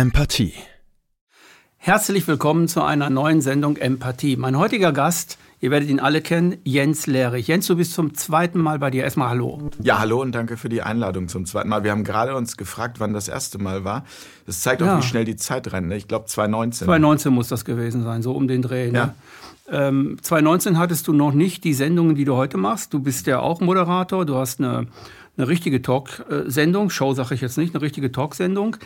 Empathie. Herzlich willkommen zu einer neuen Sendung Empathie. Mein heutiger Gast, ihr werdet ihn alle kennen, Jens Lehrich. Jens, du bist zum zweiten Mal bei dir. Erstmal Hallo. Ja, hallo und danke für die Einladung zum zweiten Mal. Wir haben gerade uns gefragt, wann das erste Mal war. Das zeigt auch, ja. wie schnell die Zeit rennt. Ne? Ich glaube 2019. 2019 muss das gewesen sein, so um den Dreh. Ne? Ja. Ähm, 2019 hattest du noch nicht die Sendungen, die du heute machst. Du bist ja auch Moderator. Du hast eine, eine richtige Talk-Sendung. Show sage ich jetzt nicht, eine richtige Talk-Sendung.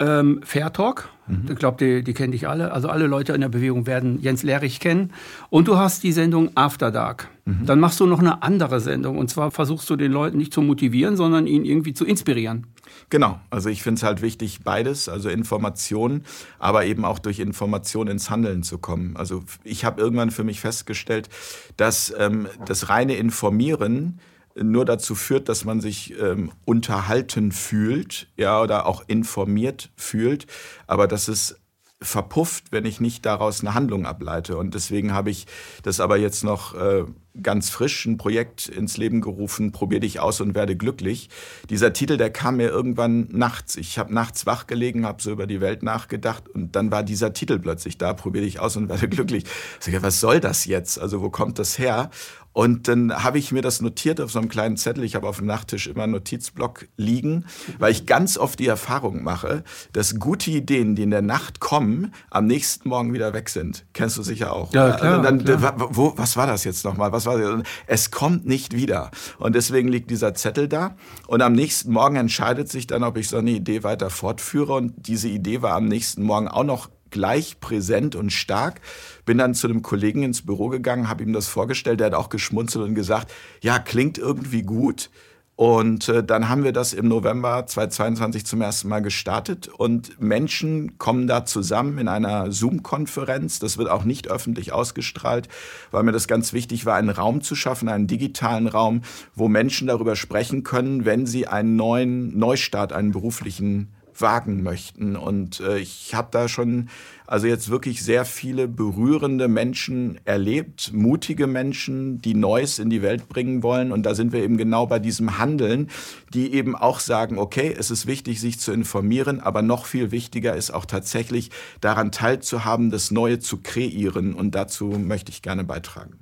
Ähm, Fair Talk, mhm. ich glaube, die, die kennen dich alle. Also alle Leute in der Bewegung werden Jens Lehrich kennen. Und du hast die Sendung After Dark. Mhm. Dann machst du noch eine andere Sendung. Und zwar versuchst du den Leuten nicht zu motivieren, sondern ihn irgendwie zu inspirieren. Genau, also ich finde es halt wichtig, beides, also Information, aber eben auch durch Information ins Handeln zu kommen. Also ich habe irgendwann für mich festgestellt, dass ähm, das reine Informieren nur dazu führt, dass man sich ähm, unterhalten fühlt, ja, oder auch informiert fühlt, aber dass es verpufft, wenn ich nicht daraus eine Handlung ableite. Und deswegen habe ich das aber jetzt noch äh, ganz frisch ein Projekt ins Leben gerufen, Probier dich aus und werde glücklich. Dieser Titel, der kam mir irgendwann nachts. Ich habe nachts wach gelegen, habe so über die Welt nachgedacht und dann war dieser Titel plötzlich da, Probier dich aus und werde glücklich. Ich sage, was soll das jetzt? Also wo kommt das her? Und dann habe ich mir das notiert auf so einem kleinen Zettel. Ich habe auf dem Nachttisch immer einen Notizblock liegen, weil ich ganz oft die Erfahrung mache, dass gute Ideen, die in der Nacht kommen, am nächsten Morgen wieder weg sind. Kennst du sicher auch. Ja, klar. Dann, klar. Wo, was war das jetzt nochmal? Was war das? Es kommt nicht wieder. Und deswegen liegt dieser Zettel da. Und am nächsten Morgen entscheidet sich dann, ob ich so eine Idee weiter fortführe. Und diese Idee war am nächsten Morgen auch noch gleich präsent und stark. Bin dann zu einem Kollegen ins Büro gegangen, habe ihm das vorgestellt, der hat auch geschmunzelt und gesagt, ja, klingt irgendwie gut. Und äh, dann haben wir das im November 2022 zum ersten Mal gestartet und Menschen kommen da zusammen in einer Zoom-Konferenz. Das wird auch nicht öffentlich ausgestrahlt, weil mir das ganz wichtig war, einen Raum zu schaffen, einen digitalen Raum, wo Menschen darüber sprechen können, wenn sie einen neuen Neustart, einen beruflichen wagen möchten. Und äh, ich habe da schon also jetzt wirklich sehr viele berührende Menschen erlebt, mutige Menschen, die Neues in die Welt bringen wollen. Und da sind wir eben genau bei diesem Handeln, die eben auch sagen, okay, es ist wichtig, sich zu informieren, aber noch viel wichtiger ist auch tatsächlich daran teilzuhaben, das Neue zu kreieren. Und dazu möchte ich gerne beitragen.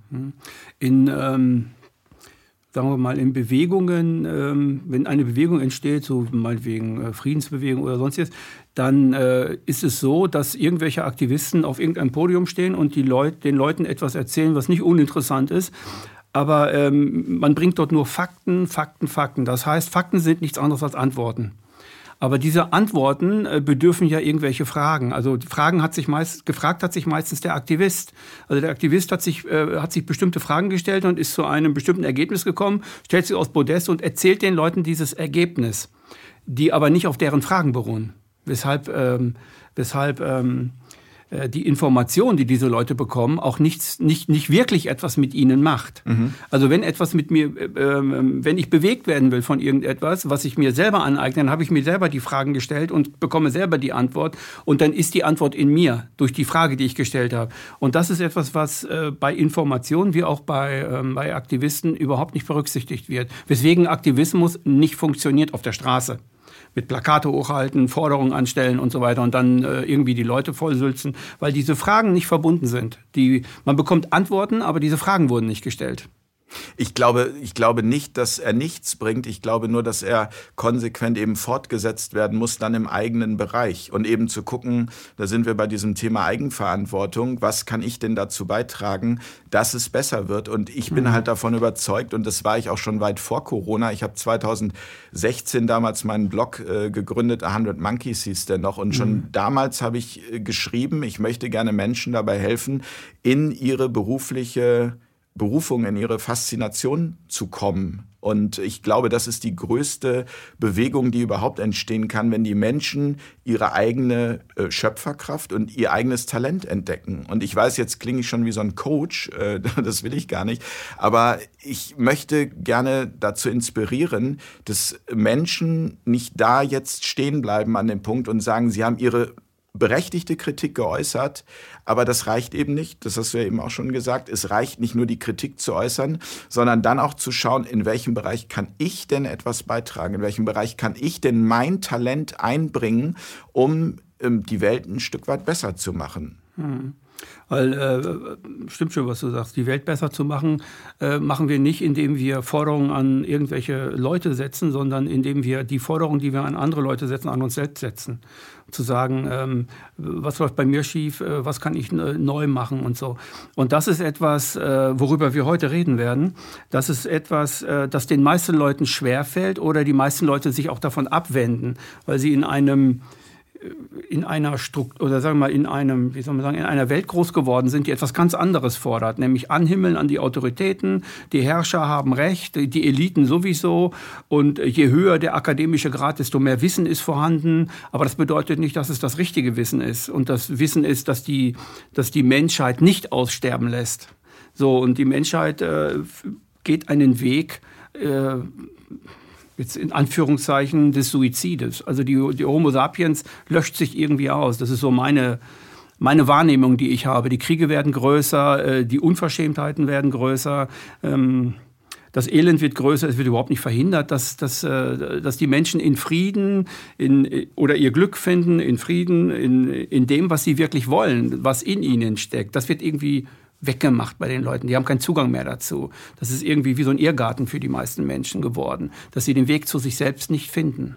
In ähm sagen wir mal, in Bewegungen, ähm, wenn eine Bewegung entsteht, so meinetwegen äh, Friedensbewegung oder sonstiges, dann äh, ist es so, dass irgendwelche Aktivisten auf irgendeinem Podium stehen und die Leut, den Leuten etwas erzählen, was nicht uninteressant ist. Aber ähm, man bringt dort nur Fakten, Fakten, Fakten. Das heißt, Fakten sind nichts anderes als Antworten. Aber diese Antworten äh, bedürfen ja irgendwelche Fragen. Also Fragen hat sich meist, gefragt hat sich meistens der Aktivist. Also der Aktivist hat sich, äh, hat sich bestimmte Fragen gestellt und ist zu einem bestimmten Ergebnis gekommen, stellt sich aus Podest und erzählt den Leuten dieses Ergebnis, die aber nicht auf deren Fragen beruhen. Weshalb, ähm, weshalb ähm, äh, die Information, die diese Leute bekommen, auch nichts, nicht, nicht wirklich etwas mit ihnen macht. Mhm. Also wenn etwas mit mir, äh, äh, wenn ich bewegt werden will von irgendetwas, was ich mir selber aneigne, dann habe ich mir selber die Fragen gestellt und bekomme selber die Antwort und dann ist die Antwort in mir durch die Frage, die ich gestellt habe. Und das ist etwas, was äh, bei Informationen wie auch bei, ähm, bei Aktivisten überhaupt nicht berücksichtigt wird. Weswegen Aktivismus nicht funktioniert auf der Straße mit Plakate hochhalten, Forderungen anstellen und so weiter und dann äh, irgendwie die Leute vollsülzen, weil diese Fragen nicht verbunden sind. Die, man bekommt Antworten, aber diese Fragen wurden nicht gestellt. Ich glaube, ich glaube nicht, dass er nichts bringt. Ich glaube nur, dass er konsequent eben fortgesetzt werden muss, dann im eigenen Bereich. Und eben zu gucken, da sind wir bei diesem Thema Eigenverantwortung. Was kann ich denn dazu beitragen, dass es besser wird? Und ich bin mhm. halt davon überzeugt, und das war ich auch schon weit vor Corona. Ich habe 2016 damals meinen Blog äh, gegründet, 100 Monkeys hieß der noch. Und schon mhm. damals habe ich äh, geschrieben, ich möchte gerne Menschen dabei helfen, in ihre berufliche Berufung, in ihre Faszination zu kommen. Und ich glaube, das ist die größte Bewegung, die überhaupt entstehen kann, wenn die Menschen ihre eigene äh, Schöpferkraft und ihr eigenes Talent entdecken. Und ich weiß, jetzt klinge ich schon wie so ein Coach, äh, das will ich gar nicht, aber ich möchte gerne dazu inspirieren, dass Menschen nicht da jetzt stehen bleiben an dem Punkt und sagen, sie haben ihre berechtigte Kritik geäußert, aber das reicht eben nicht. Das hast du ja eben auch schon gesagt. Es reicht nicht nur die Kritik zu äußern, sondern dann auch zu schauen, in welchem Bereich kann ich denn etwas beitragen? In welchem Bereich kann ich denn mein Talent einbringen, um ähm, die Welt ein Stück weit besser zu machen. Hm. Weil, äh, stimmt schon, was du sagst, die Welt besser zu machen, äh, machen wir nicht, indem wir Forderungen an irgendwelche Leute setzen, sondern indem wir die Forderungen, die wir an andere Leute setzen, an uns selbst setzen. Zu sagen, ähm, was läuft bei mir schief, äh, was kann ich äh, neu machen und so. Und das ist etwas, äh, worüber wir heute reden werden. Das ist etwas, äh, das den meisten Leuten schwerfällt oder die meisten Leute sich auch davon abwenden, weil sie in einem in einer Struktur oder sagen wir mal in einem, wie soll man sagen, in einer Welt groß geworden sind, die etwas ganz anderes fordert, nämlich Anhimmeln an die Autoritäten, die Herrscher haben Recht, die Eliten sowieso. Und je höher der akademische Grad, desto mehr Wissen ist vorhanden, aber das bedeutet nicht, dass es das richtige Wissen ist. Und das Wissen ist, dass die, dass die Menschheit nicht aussterben lässt. So und die Menschheit äh, geht einen Weg, äh, jetzt in Anführungszeichen des Suizides. Also die, die Homo sapiens löscht sich irgendwie aus. Das ist so meine, meine Wahrnehmung, die ich habe. Die Kriege werden größer, äh, die Unverschämtheiten werden größer. Ähm, das Elend wird größer, es wird überhaupt nicht verhindert, dass, dass, äh, dass die Menschen in Frieden in, oder ihr Glück finden, in Frieden, in, in dem, was sie wirklich wollen, was in ihnen steckt. Das wird irgendwie weggemacht bei den Leuten. Die haben keinen Zugang mehr dazu. Das ist irgendwie wie so ein Irrgarten für die meisten Menschen geworden, dass sie den Weg zu sich selbst nicht finden.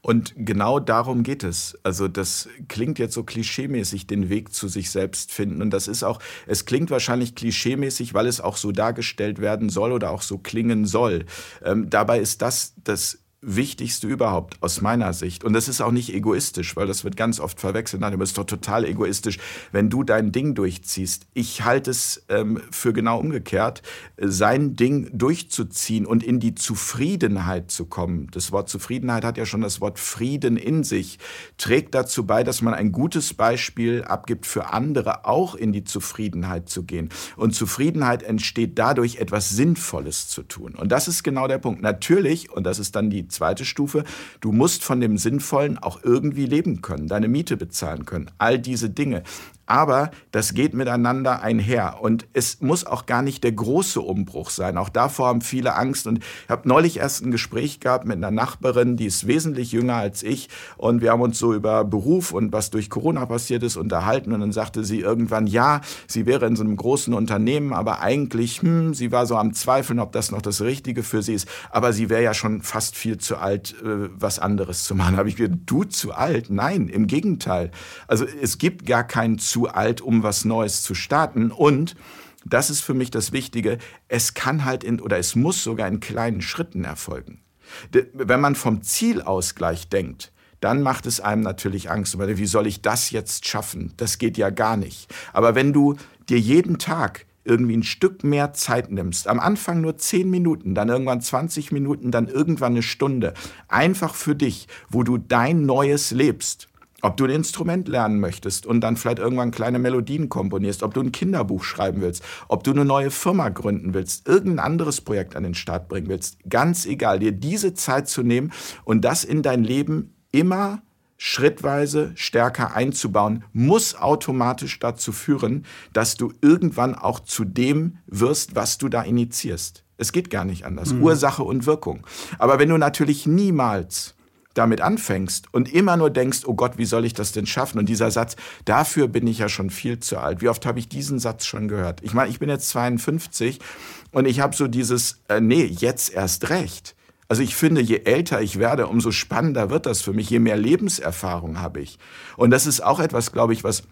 Und genau darum geht es. Also das klingt jetzt so klischeemäßig, den Weg zu sich selbst finden. Und das ist auch, es klingt wahrscheinlich klischeemäßig, weil es auch so dargestellt werden soll oder auch so klingen soll. Ähm, dabei ist das das Wichtigste überhaupt aus meiner Sicht. Und das ist auch nicht egoistisch, weil das wird ganz oft verwechselt. Nein, du bist doch total egoistisch, wenn du dein Ding durchziehst. Ich halte es ähm, für genau umgekehrt, sein Ding durchzuziehen und in die Zufriedenheit zu kommen. Das Wort Zufriedenheit hat ja schon das Wort Frieden in sich, trägt dazu bei, dass man ein gutes Beispiel abgibt für andere, auch in die Zufriedenheit zu gehen. Und Zufriedenheit entsteht dadurch, etwas Sinnvolles zu tun. Und das ist genau der Punkt. Natürlich, und das ist dann die zweite Stufe, du musst von dem Sinnvollen auch irgendwie leben können, deine Miete bezahlen können, all diese Dinge. Aber das geht miteinander einher. Und es muss auch gar nicht der große Umbruch sein. Auch davor haben viele Angst. Und ich habe neulich erst ein Gespräch gehabt mit einer Nachbarin, die ist wesentlich jünger als ich. Und wir haben uns so über Beruf und was durch Corona passiert ist unterhalten. Und dann sagte sie irgendwann, ja, sie wäre in so einem großen Unternehmen, aber eigentlich, hm, sie war so am Zweifeln, ob das noch das Richtige für sie ist. Aber sie wäre ja schon fast viel zu alt, äh, was anderes zu machen. Habe ich gesagt, du zu alt? Nein, im Gegenteil. Also es gibt gar keinen zu alt, um was Neues zu starten. Und das ist für mich das Wichtige, es kann halt in, oder es muss sogar in kleinen Schritten erfolgen. Wenn man vom Zielausgleich denkt, dann macht es einem natürlich Angst. Wie soll ich das jetzt schaffen? Das geht ja gar nicht. Aber wenn du dir jeden Tag irgendwie ein Stück mehr Zeit nimmst, am Anfang nur 10 Minuten, dann irgendwann 20 Minuten, dann irgendwann eine Stunde, einfach für dich, wo du dein Neues lebst, ob du ein Instrument lernen möchtest und dann vielleicht irgendwann kleine Melodien komponierst, ob du ein Kinderbuch schreiben willst, ob du eine neue Firma gründen willst, irgendein anderes Projekt an den Start bringen willst, ganz egal, dir diese Zeit zu nehmen und das in dein Leben immer schrittweise stärker einzubauen, muss automatisch dazu führen, dass du irgendwann auch zu dem wirst, was du da initiierst. Es geht gar nicht anders. Mhm. Ursache und Wirkung. Aber wenn du natürlich niemals damit anfängst und immer nur denkst, oh Gott, wie soll ich das denn schaffen? Und dieser Satz, dafür bin ich ja schon viel zu alt. Wie oft habe ich diesen Satz schon gehört? Ich meine, ich bin jetzt 52 und ich habe so dieses, äh, nee, jetzt erst recht. Also ich finde, je älter ich werde, umso spannender wird das für mich, je mehr Lebenserfahrung habe ich. Und das ist auch etwas, glaube ich, was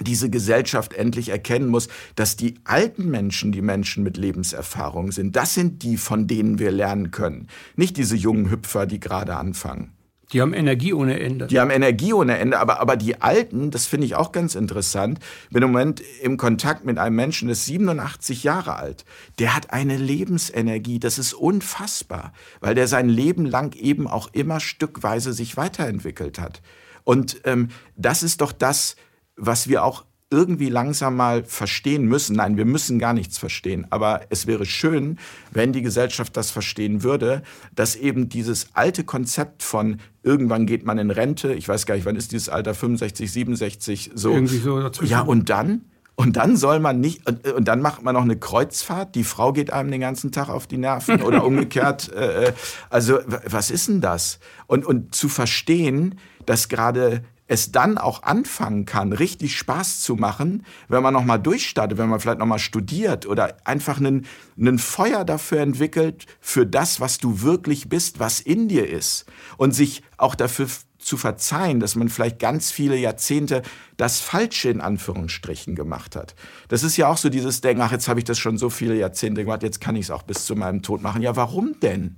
diese Gesellschaft endlich erkennen muss, dass die alten Menschen die Menschen mit Lebenserfahrung sind. Das sind die, von denen wir lernen können. Nicht diese jungen Hüpfer, die gerade anfangen. Die haben Energie ohne Ende. Die haben Energie ohne Ende, aber, aber die Alten, das finde ich auch ganz interessant, bin im Moment im Kontakt mit einem Menschen, der ist 87 Jahre alt. Der hat eine Lebensenergie, das ist unfassbar, weil der sein Leben lang eben auch immer stückweise sich weiterentwickelt hat. Und ähm, das ist doch das, was wir auch irgendwie langsam mal verstehen müssen. Nein, wir müssen gar nichts verstehen. Aber es wäre schön, wenn die Gesellschaft das verstehen würde, dass eben dieses alte Konzept von irgendwann geht man in Rente, ich weiß gar nicht, wann ist dieses Alter, 65, 67, so. Irgendwie so dazwischen. Ja, und dann? Und dann soll man nicht, und, und, dann macht man noch eine Kreuzfahrt, die Frau geht einem den ganzen Tag auf die Nerven oder umgekehrt. Äh, äh also was ist denn das? Und, und zu verstehen, dass gerade es dann auch anfangen kann, richtig Spaß zu machen, wenn man nochmal durchstartet, wenn man vielleicht nochmal studiert oder einfach einen, einen Feuer dafür entwickelt, für das, was du wirklich bist, was in dir ist und sich auch dafür zu verzeihen, dass man vielleicht ganz viele Jahrzehnte das Falsche in Anführungsstrichen gemacht hat. Das ist ja auch so dieses Denken, ach, jetzt habe ich das schon so viele Jahrzehnte gemacht, jetzt kann ich es auch bis zu meinem Tod machen. Ja, warum denn?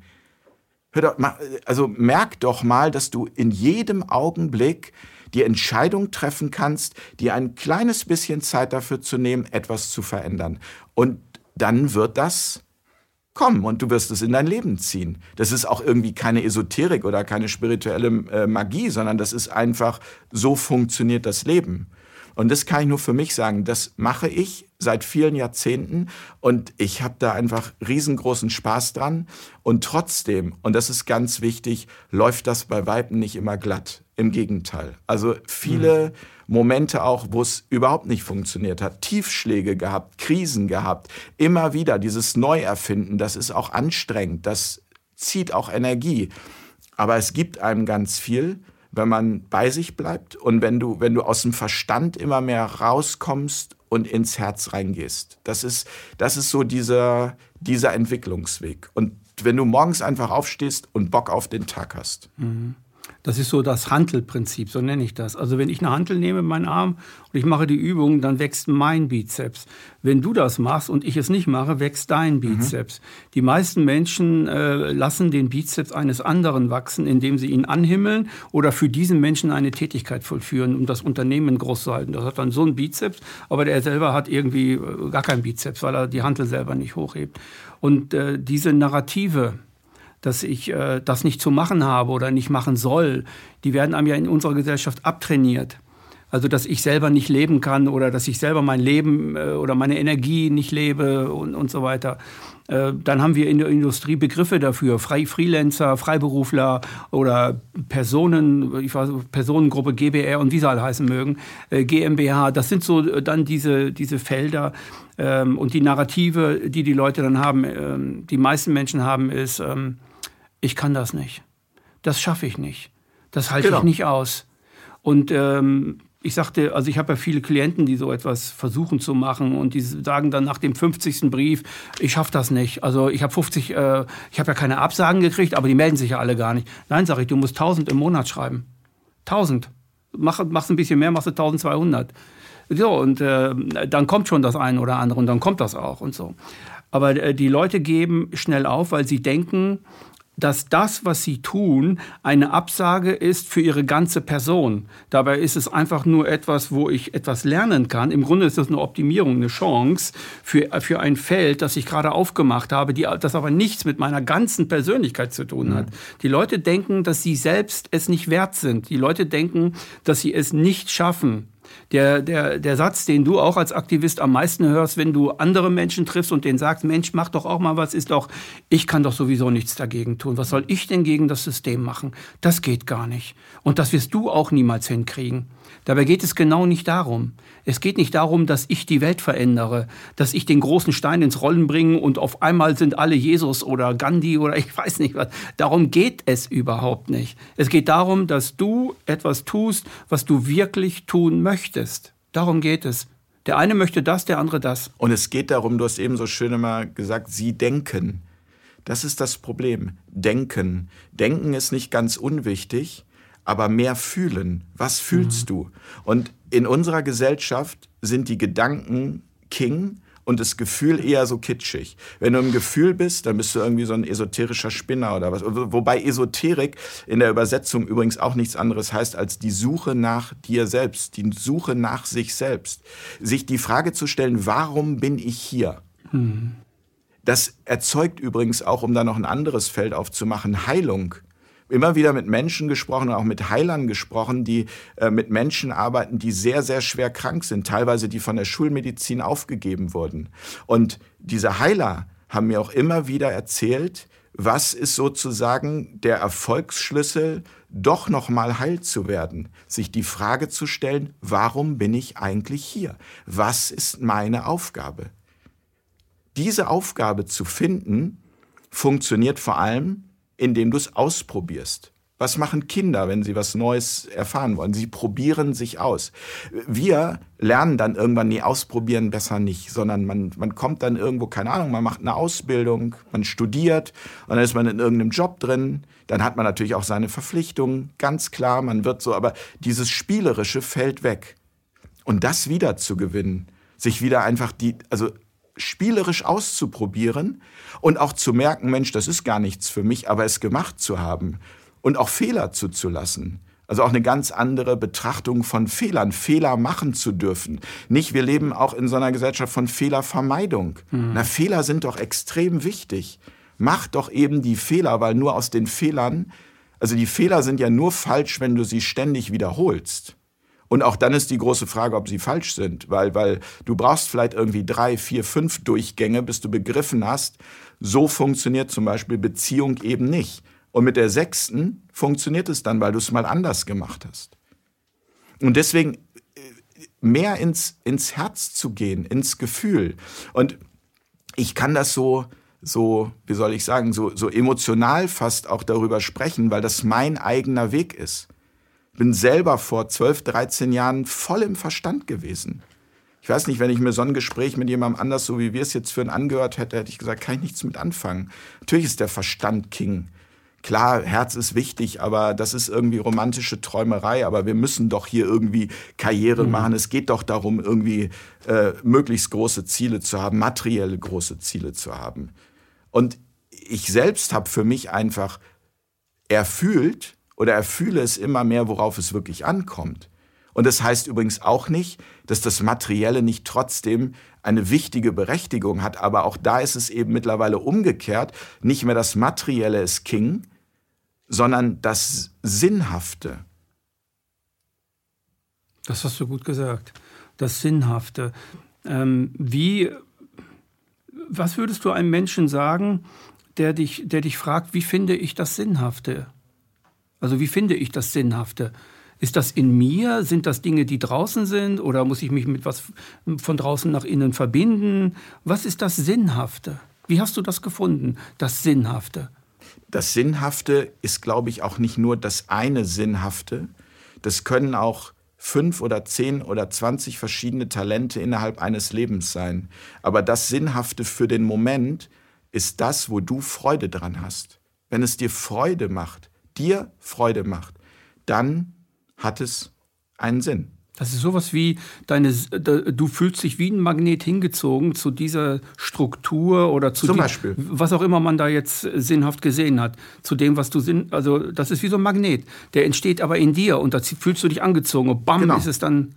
Hör doch, also merk doch mal, dass du in jedem Augenblick die Entscheidung treffen kannst, dir ein kleines bisschen Zeit dafür zu nehmen, etwas zu verändern. Und dann wird das kommen und du wirst es in dein Leben ziehen. Das ist auch irgendwie keine Esoterik oder keine spirituelle äh, Magie, sondern das ist einfach, so funktioniert das Leben. Und das kann ich nur für mich sagen, das mache ich seit vielen Jahrzehnten und ich habe da einfach riesengroßen Spaß dran. Und trotzdem, und das ist ganz wichtig, läuft das bei Weitem nicht immer glatt. Im Gegenteil. Also viele mhm. Momente auch, wo es überhaupt nicht funktioniert hat, Tiefschläge gehabt, Krisen gehabt, immer wieder dieses Neuerfinden, das ist auch anstrengend, das zieht auch Energie. Aber es gibt einem ganz viel, wenn man bei sich bleibt und wenn du, wenn du aus dem Verstand immer mehr rauskommst und ins Herz reingehst. Das ist, das ist so dieser, dieser Entwicklungsweg. Und wenn du morgens einfach aufstehst und Bock auf den Tag hast. Mhm. Das ist so das Hantelprinzip, so nenne ich das. Also wenn ich eine Hantel nehme, meinen Arm, und ich mache die Übung, dann wächst mein Bizeps. Wenn du das machst und ich es nicht mache, wächst dein mhm. Bizeps. Mhm. Die meisten Menschen äh, lassen den Bizeps eines anderen wachsen, indem sie ihn anhimmeln oder für diesen Menschen eine Tätigkeit vollführen, um das Unternehmen groß zu halten. Das hat dann so einen Bizeps, aber der selber hat irgendwie äh, gar keinen Bizeps, weil er die Hantel selber nicht hochhebt. Und äh, diese Narrative, dass ich äh, das nicht zu machen habe oder nicht machen soll, die werden einem ja in unserer Gesellschaft abtrainiert. Also dass ich selber nicht leben kann oder dass ich selber mein Leben äh, oder meine Energie nicht lebe und, und so weiter. Äh, dann haben wir in der Industrie Begriffe dafür, Frei Freelancer, Freiberufler oder Personen, ich weiß, Personengruppe GBR und wie sie alle heißen mögen, äh, GmbH. Das sind so äh, dann diese, diese Felder ähm, und die Narrative, die die Leute dann haben, ähm, die meisten Menschen haben, ist, ähm, ich kann das nicht. Das schaffe ich nicht. Das halte genau. ich nicht aus. Und ähm, ich sagte, also ich habe ja viele Klienten, die so etwas versuchen zu machen und die sagen dann nach dem 50. Brief, ich schaffe das nicht. Also ich habe 50, äh, ich habe ja keine Absagen gekriegt, aber die melden sich ja alle gar nicht. Nein, sage ich, du musst 1000 im Monat schreiben. 1000. Mach, machst ein bisschen mehr, machst du 1200. So, und äh, dann kommt schon das eine oder andere und dann kommt das auch und so. Aber äh, die Leute geben schnell auf, weil sie denken, dass das, was sie tun, eine Absage ist für ihre ganze Person. Dabei ist es einfach nur etwas, wo ich etwas lernen kann. Im Grunde ist das eine Optimierung, eine Chance für, für ein Feld, das ich gerade aufgemacht habe, die, das aber nichts mit meiner ganzen Persönlichkeit zu tun hat. Mhm. Die Leute denken, dass sie selbst es nicht wert sind. Die Leute denken, dass sie es nicht schaffen. Der, der, der Satz, den du auch als Aktivist am meisten hörst, wenn du andere Menschen triffst und denen sagst, Mensch, mach doch auch mal was, ist doch, ich kann doch sowieso nichts dagegen tun. Was soll ich denn gegen das System machen? Das geht gar nicht. Und das wirst du auch niemals hinkriegen. Dabei geht es genau nicht darum. Es geht nicht darum, dass ich die Welt verändere, dass ich den großen Stein ins Rollen bringe und auf einmal sind alle Jesus oder Gandhi oder ich weiß nicht was. Darum geht es überhaupt nicht. Es geht darum, dass du etwas tust, was du wirklich tun möchtest. Darum geht es. Der eine möchte das, der andere das. Und es geht darum, du hast eben so schön immer gesagt, sie denken. Das ist das Problem. Denken. Denken ist nicht ganz unwichtig, aber mehr fühlen. Was fühlst mhm. du? Und in unserer Gesellschaft sind die Gedanken King und das Gefühl eher so kitschig. Wenn du im Gefühl bist, dann bist du irgendwie so ein esoterischer Spinner oder was. Wobei Esoterik in der Übersetzung übrigens auch nichts anderes heißt als die Suche nach dir selbst, die Suche nach sich selbst. Sich die Frage zu stellen, warum bin ich hier? Mhm. Das erzeugt übrigens auch, um da noch ein anderes Feld aufzumachen, Heilung immer wieder mit Menschen gesprochen, auch mit Heilern gesprochen, die äh, mit Menschen arbeiten, die sehr, sehr schwer krank sind, teilweise die von der Schulmedizin aufgegeben wurden. Und diese Heiler haben mir auch immer wieder erzählt, was ist sozusagen der Erfolgsschlüssel, doch noch mal heil zu werden, sich die Frage zu stellen, warum bin ich eigentlich hier? Was ist meine Aufgabe? Diese Aufgabe zu finden, funktioniert vor allem, indem du es ausprobierst. Was machen Kinder, wenn sie was Neues erfahren wollen? Sie probieren sich aus. Wir lernen dann irgendwann, nie ausprobieren besser nicht, sondern man, man kommt dann irgendwo, keine Ahnung, man macht eine Ausbildung, man studiert und dann ist man in irgendeinem Job drin. Dann hat man natürlich auch seine Verpflichtungen, ganz klar, man wird so, aber dieses Spielerische fällt weg. Und das wieder zu gewinnen, sich wieder einfach die, also spielerisch auszuprobieren und auch zu merken, Mensch, das ist gar nichts für mich, aber es gemacht zu haben und auch Fehler zuzulassen. Also auch eine ganz andere Betrachtung von Fehlern, Fehler machen zu dürfen. Nicht, wir leben auch in so einer Gesellschaft von Fehlervermeidung. Mhm. Na, Fehler sind doch extrem wichtig. Mach doch eben die Fehler, weil nur aus den Fehlern, also die Fehler sind ja nur falsch, wenn du sie ständig wiederholst. Und auch dann ist die große Frage, ob sie falsch sind, weil, weil du brauchst vielleicht irgendwie drei, vier, fünf Durchgänge, bis du begriffen hast, so funktioniert zum Beispiel Beziehung eben nicht. Und mit der sechsten funktioniert es dann, weil du es mal anders gemacht hast. Und deswegen äh, mehr ins, ins Herz zu gehen, ins Gefühl. Und ich kann das so, so, wie soll ich sagen, so, so emotional fast auch darüber sprechen, weil das mein eigener Weg ist. Ich bin selber vor 12, 13 Jahren voll im Verstand gewesen. Ich weiß nicht, wenn ich mir so ein Gespräch mit jemandem anders, so wie wir es jetzt führen, angehört hätte, hätte ich gesagt, kann ich nichts mit anfangen. Natürlich ist der Verstand King. Klar, Herz ist wichtig, aber das ist irgendwie romantische Träumerei. Aber wir müssen doch hier irgendwie Karriere mhm. machen. Es geht doch darum, irgendwie äh, möglichst große Ziele zu haben, materielle große Ziele zu haben. Und ich selbst habe für mich einfach erfühlt oder erfühle es immer mehr, worauf es wirklich ankommt. Und das heißt übrigens auch nicht, dass das Materielle nicht trotzdem eine wichtige Berechtigung hat. Aber auch da ist es eben mittlerweile umgekehrt. Nicht mehr das Materielle ist King, sondern das Sinnhafte. Das hast du gut gesagt. Das Sinnhafte. Ähm, wie, was würdest du einem Menschen sagen, der dich, der dich fragt, wie finde ich das Sinnhafte? Also wie finde ich das Sinnhafte? Ist das in mir? Sind das Dinge, die draußen sind? Oder muss ich mich mit was von draußen nach innen verbinden? Was ist das Sinnhafte? Wie hast du das gefunden, das Sinnhafte? das Sinnhafte ist, glaube ich, auch nicht nur das eine Sinnhafte. Das können auch fünf oder zehn oder zwanzig verschiedene Talente innerhalb eines Lebens sein. Aber das Sinnhafte für den Moment ist das, wo du Freude dran hast. Wenn es dir Freude macht, dir Freude macht, dann hat es einen Sinn. Das ist sowas wie deine, du fühlst dich wie ein Magnet hingezogen zu dieser Struktur oder zu Zum die, Beispiel. was auch immer man da jetzt sinnhaft gesehen hat, zu dem, was du sinn, also das ist wie so ein Magnet. Der entsteht aber in dir und da fühlst du dich angezogen und bam genau. ist es dann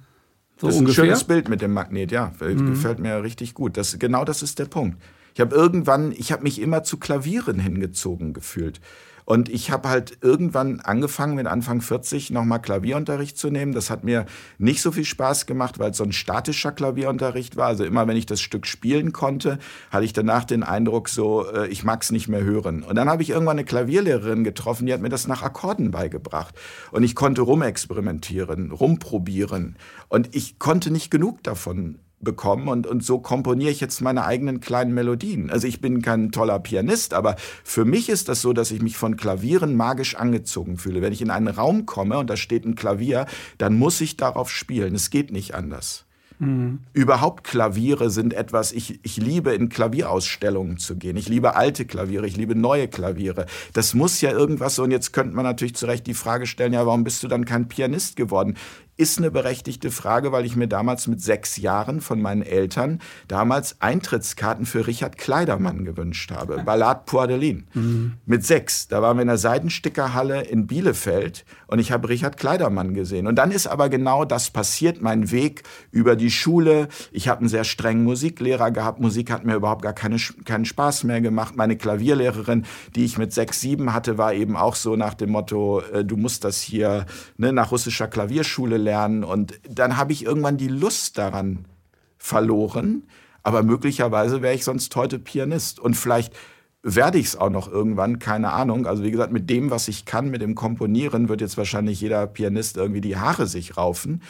so das ist ungefähr. ein schönes Bild mit dem Magnet, ja, mhm. gefällt mir richtig gut. Das, genau das ist der Punkt. Ich habe irgendwann, ich habe mich immer zu Klavieren hingezogen gefühlt. Und ich habe halt irgendwann angefangen, mit Anfang 40 nochmal Klavierunterricht zu nehmen. Das hat mir nicht so viel Spaß gemacht, weil es so ein statischer Klavierunterricht war. Also immer, wenn ich das Stück spielen konnte, hatte ich danach den Eindruck, so, äh, ich mag es nicht mehr hören. Und dann habe ich irgendwann eine Klavierlehrerin getroffen, die hat mir das nach Akkorden beigebracht. Und ich konnte rumexperimentieren, rumprobieren. Und ich konnte nicht genug davon bekommen und, und so komponiere ich jetzt meine eigenen kleinen Melodien. Also ich bin kein toller Pianist, aber für mich ist das so, dass ich mich von Klavieren magisch angezogen fühle. Wenn ich in einen Raum komme und da steht ein Klavier, dann muss ich darauf spielen. Es geht nicht anders. Mhm. Überhaupt Klaviere sind etwas, ich, ich liebe in Klavierausstellungen zu gehen. Ich liebe alte Klaviere, ich liebe neue Klaviere. Das muss ja irgendwas, und jetzt könnte man natürlich zu Recht die Frage stellen, ja, warum bist du dann kein Pianist geworden? Ist eine berechtigte Frage, weil ich mir damals mit sechs Jahren von meinen Eltern damals Eintrittskarten für Richard Kleidermann gewünscht habe. Ballade Poidelin. Mhm. Mit sechs. Da waren wir in der Seidenstickerhalle in Bielefeld und ich habe Richard Kleidermann gesehen. Und dann ist aber genau das passiert, mein Weg über die Schule. Ich habe einen sehr strengen Musiklehrer gehabt. Musik hat mir überhaupt gar keine, keinen Spaß mehr gemacht. Meine Klavierlehrerin, die ich mit sechs, sieben hatte, war eben auch so nach dem Motto, äh, du musst das hier ne, nach russischer Klavierschule lernen lernen. Und dann habe ich irgendwann die Lust daran verloren. Aber möglicherweise wäre ich sonst heute Pianist. Und vielleicht werde ich es auch noch irgendwann, keine Ahnung. Also wie gesagt, mit dem, was ich kann, mit dem Komponieren, wird jetzt wahrscheinlich jeder Pianist irgendwie die Haare sich raufen.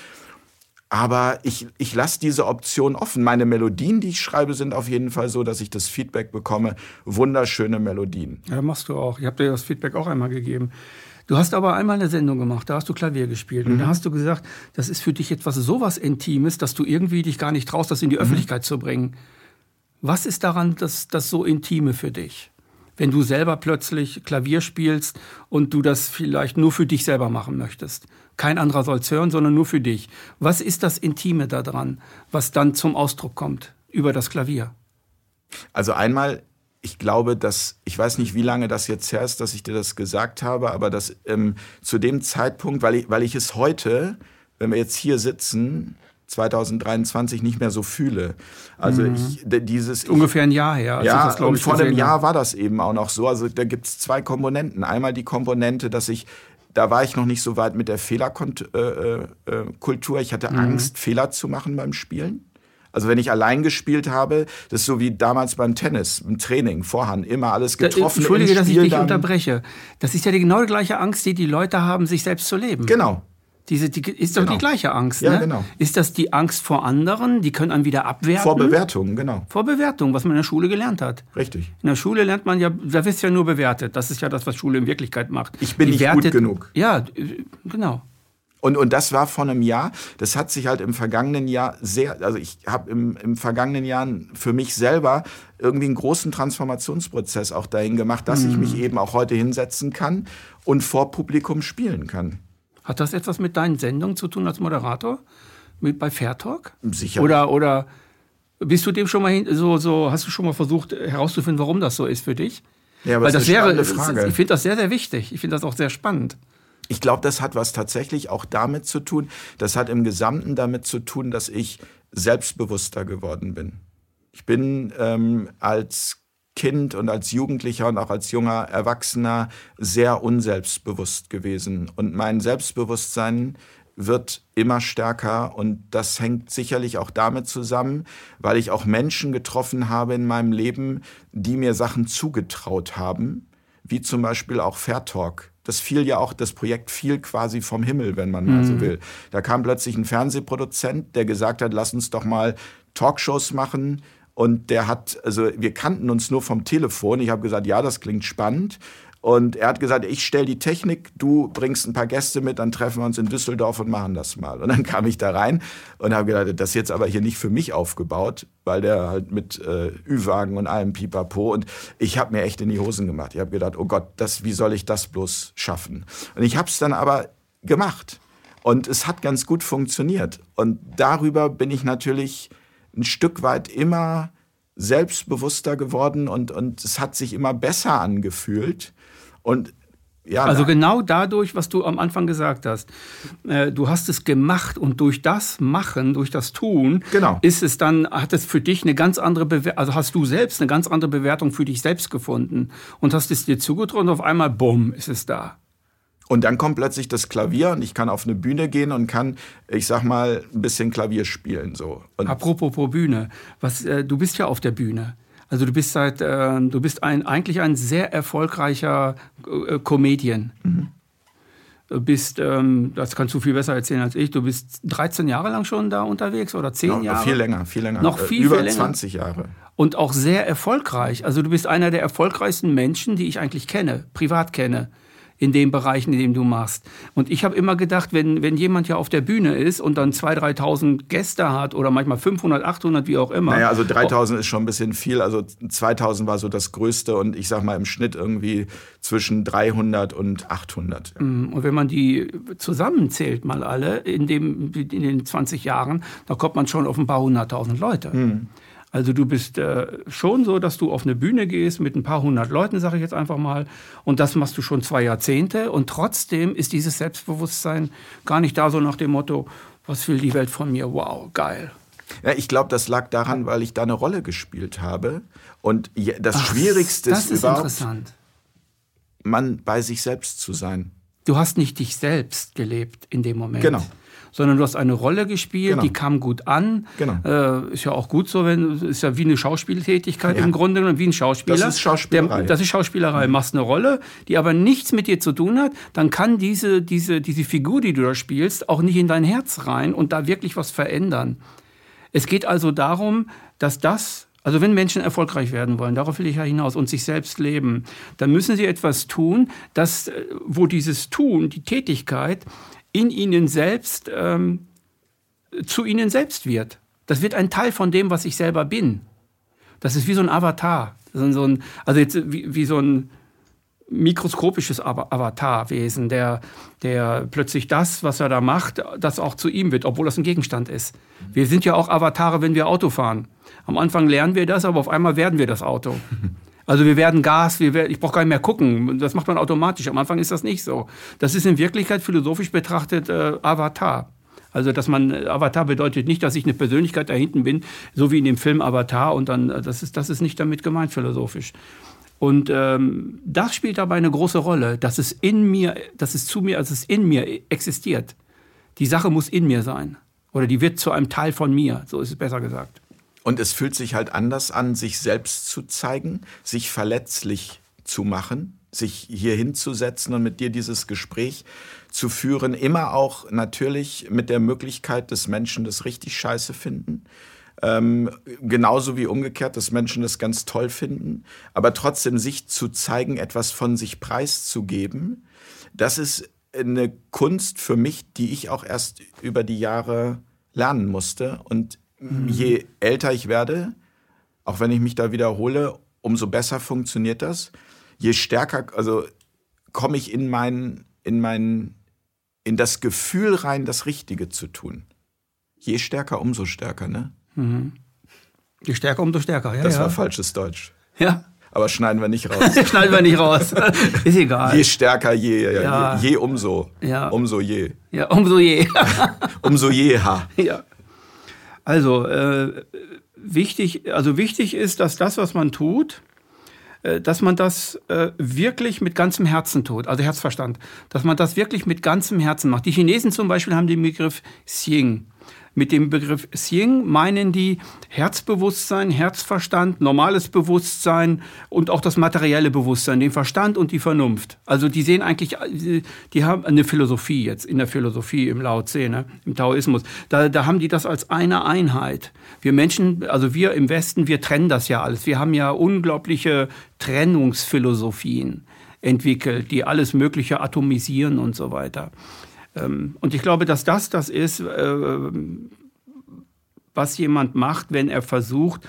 Aber ich, ich lasse diese Option offen. Meine Melodien, die ich schreibe, sind auf jeden Fall so, dass ich das Feedback bekomme. Wunderschöne Melodien. Ja, machst du auch. Ich habe dir das Feedback auch einmal gegeben. Du hast aber einmal eine Sendung gemacht, da hast du Klavier gespielt. Mhm. Und da hast du gesagt, das ist für dich etwas sowas Intimes, dass du irgendwie dich gar nicht traust, das in die mhm. Öffentlichkeit zu bringen. Was ist daran das, das so Intime für dich? Wenn du selber plötzlich Klavier spielst und du das vielleicht nur für dich selber machen möchtest. Kein anderer soll es hören, sondern nur für dich. Was ist das Intime daran, was dann zum Ausdruck kommt über das Klavier? Also einmal ich glaube, dass, ich weiß nicht, wie lange das jetzt her ist, dass ich dir das gesagt habe, aber dass ähm, zu dem Zeitpunkt, weil ich, weil ich es heute, wenn wir jetzt hier sitzen, 2023 nicht mehr so fühle. Also mhm. ich, dieses ungefähr ein Jahr her. Ja, das, und vor einem Jahr war das eben auch noch so. Also da gibt es zwei Komponenten. Einmal die Komponente, dass ich da war ich noch nicht so weit mit der Fehlerkultur. Äh, äh, ich hatte mhm. Angst, Fehler zu machen beim Spielen. Also wenn ich allein gespielt habe, das ist so wie damals beim Tennis, im Training, Vorhand, immer alles getroffen. Entschuldige, dass ich dich unterbreche. Das ist ja die genau die gleiche Angst, die die Leute haben, sich selbst zu leben. Genau. Diese, die, ist doch genau. die gleiche Angst. Ja, ne? genau. Ist das die Angst vor anderen? Die können einen wieder abwerten? Vor Bewertungen, genau. Vor Bewertungen, was man in der Schule gelernt hat. Richtig. In der Schule lernt man ja, da wirst du ja nur bewertet. Das ist ja das, was Schule in Wirklichkeit macht. Ich bin die nicht wertet, gut genug. Ja, genau. Und, und das war vor einem Jahr, das hat sich halt im vergangenen Jahr sehr, also ich habe im, im vergangenen Jahr für mich selber irgendwie einen großen Transformationsprozess auch dahin gemacht, dass mhm. ich mich eben auch heute hinsetzen kann und vor Publikum spielen kann. Hat das etwas mit deinen Sendungen zu tun als Moderator? Mit bei Fair Talk? Sicher. Oder, oder bist du dem schon mal hin, so, so, hast du schon mal versucht herauszufinden, warum das so ist für dich? Ja, aber Weil das, das wäre, Frage. ich finde das sehr, sehr wichtig. Ich finde das auch sehr spannend. Ich glaube, das hat was tatsächlich auch damit zu tun. Das hat im Gesamten damit zu tun, dass ich selbstbewusster geworden bin. Ich bin ähm, als Kind und als Jugendlicher und auch als junger Erwachsener sehr unselbstbewusst gewesen. Und mein Selbstbewusstsein wird immer stärker und das hängt sicherlich auch damit zusammen, weil ich auch Menschen getroffen habe in meinem Leben, die mir Sachen zugetraut haben, wie zum Beispiel auch Fair Talk das fiel ja auch, das Projekt fiel quasi vom Himmel, wenn man mal so mhm. will. Da kam plötzlich ein Fernsehproduzent, der gesagt hat, lass uns doch mal Talkshows machen. Und der hat, also wir kannten uns nur vom Telefon. Ich habe gesagt, ja, das klingt spannend. Und er hat gesagt, ich stelle die Technik, du bringst ein paar Gäste mit, dann treffen wir uns in Düsseldorf und machen das mal. Und dann kam ich da rein und habe gedacht, das ist jetzt aber hier nicht für mich aufgebaut, weil der halt mit äh, Ü-Wagen und allem Pipapo und ich habe mir echt in die Hosen gemacht. Ich habe gedacht, oh Gott, das, wie soll ich das bloß schaffen? Und ich habe es dann aber gemacht und es hat ganz gut funktioniert. Und darüber bin ich natürlich ein Stück weit immer selbstbewusster geworden und, und es hat sich immer besser angefühlt. Und ja, also genau dadurch, was du am Anfang gesagt hast. Äh, du hast es gemacht und durch das Machen, durch das Tun, genau. ist es dann, hat es für dich eine ganz andere Bewertung, also hast du selbst eine ganz andere Bewertung für dich selbst gefunden und hast es dir zugetraut und auf einmal, bumm, ist es da. Und dann kommt plötzlich das Klavier und ich kann auf eine Bühne gehen und kann, ich sag mal, ein bisschen Klavier spielen. So. Und Apropos Bühne, was, äh, du bist ja auf der Bühne. Also du bist seit, äh, du bist ein, eigentlich ein sehr erfolgreicher äh, Comedian. Mhm. Du bist, ähm, das kannst du viel besser erzählen als ich, du bist 13 Jahre lang schon da unterwegs oder 10 no, Jahre? Viel länger, viel länger. Noch viel, Über viel länger. 20 Jahre. Und auch sehr erfolgreich. Also du bist einer der erfolgreichsten Menschen, die ich eigentlich kenne, privat kenne in den Bereichen, in denen du machst. Und ich habe immer gedacht, wenn, wenn jemand ja auf der Bühne ist und dann 2.000, 3.000 Gäste hat oder manchmal 500, 800, wie auch immer. Naja, also 3.000 ist schon ein bisschen viel. Also 2.000 war so das Größte und ich sag mal im Schnitt irgendwie zwischen 300 und 800. Mm, und wenn man die zusammenzählt mal alle in, dem, in den 20 Jahren, da kommt man schon auf ein paar hunderttausend Leute. Mhm. Also du bist äh, schon so, dass du auf eine Bühne gehst mit ein paar hundert Leuten, sage ich jetzt einfach mal, und das machst du schon zwei Jahrzehnte und trotzdem ist dieses Selbstbewusstsein gar nicht da so nach dem Motto, was will die Welt von mir? Wow, geil. Ja, ich glaube, das lag daran, weil ich da eine Rolle gespielt habe und das Ach, Schwierigste das ist, ist überhaupt, man bei sich selbst zu sein. Du hast nicht dich selbst gelebt in dem Moment. Genau sondern du hast eine Rolle gespielt, genau. die kam gut an. Genau. Äh, ist ja auch gut so, wenn ist ja wie eine Schauspieltätigkeit ja. im Grunde genommen, wie ein Schauspieler. Das ist Schauspielerei. Der, das ist Schauspielerei. Mhm. Machst eine Rolle, die aber nichts mit dir zu tun hat, dann kann diese, diese, diese Figur, die du da spielst, auch nicht in dein Herz rein und da wirklich was verändern. Es geht also darum, dass das, Also wenn Menschen erfolgreich werden wollen, darauf will ich ja hinaus, und sich selbst leben, dann müssen sie etwas tun, das, äh, wo dieses Tun, die Tätigkeit in ihnen selbst ähm, zu ihnen selbst wird. Das wird ein Teil von dem, was ich selber bin. Das ist wie so ein Avatar. So ein, also jetzt wie, wie so ein mikroskopisches Avatarwesen, der, der plötzlich das, was er da macht, das auch zu ihm wird, obwohl das ein Gegenstand ist. Wir sind ja auch Avatare, wenn wir Auto fahren. Am Anfang lernen wir das, aber auf einmal werden wir das Auto. Also wir werden Gas, wir werden, ich brauche gar nicht mehr gucken. Das macht man automatisch. Am Anfang ist das nicht so. Das ist in Wirklichkeit philosophisch betrachtet äh, Avatar. Also, dass man äh, Avatar bedeutet nicht, dass ich eine Persönlichkeit da hinten bin, so wie in dem Film Avatar. Und dann, äh, das ist, das ist nicht damit gemeint philosophisch. Und ähm, das spielt dabei eine große Rolle, dass es in mir, dass es zu mir, als es in mir existiert. Die Sache muss in mir sein. Oder die wird zu einem Teil von mir, so ist es besser gesagt. Und es fühlt sich halt anders an, sich selbst zu zeigen, sich verletzlich zu machen, sich hier hinzusetzen und mit dir dieses Gespräch zu führen. Immer auch natürlich mit der Möglichkeit, dass Menschen das richtig scheiße finden ähm, genauso wie umgekehrt, dass Menschen das ganz toll finden. Aber trotzdem sich zu zeigen, etwas von sich preiszugeben, das ist eine Kunst für mich, die ich auch erst über die Jahre lernen musste. Und mhm. je älter ich werde, auch wenn ich mich da wiederhole, umso besser funktioniert das. Je stärker, also komme ich in mein, in mein, in das Gefühl rein, das Richtige zu tun. Je stärker, umso stärker, ne? Mhm. Je stärker, umso stärker. Ja, das ja. war falsches Deutsch. Ja. Aber schneiden wir nicht raus. schneiden wir nicht raus. Ist egal. Je stärker, je, ja. je, je, umso. Ja. Umso je. Ja, umso je. umso je, ha. Ja. Also, äh, wichtig, also wichtig ist, dass das, was man tut, äh, dass man das äh, wirklich mit ganzem Herzen tut, also Herzverstand, dass man das wirklich mit ganzem Herzen macht. Die Chinesen zum Beispiel haben den Begriff Xing. Mit dem Begriff Xing meinen die Herzbewusstsein, Herzverstand, normales Bewusstsein und auch das materielle Bewusstsein, den Verstand und die Vernunft. Also die sehen eigentlich, die haben eine Philosophie jetzt, in der Philosophie, im Lao Tse, ne, im Taoismus, da, da haben die das als eine Einheit. Wir Menschen, also wir im Westen, wir trennen das ja alles. Wir haben ja unglaubliche Trennungsphilosophien entwickelt, die alles Mögliche atomisieren und so weiter. Ähm, und ich glaube, dass das das ist, äh, was jemand macht, wenn er versucht,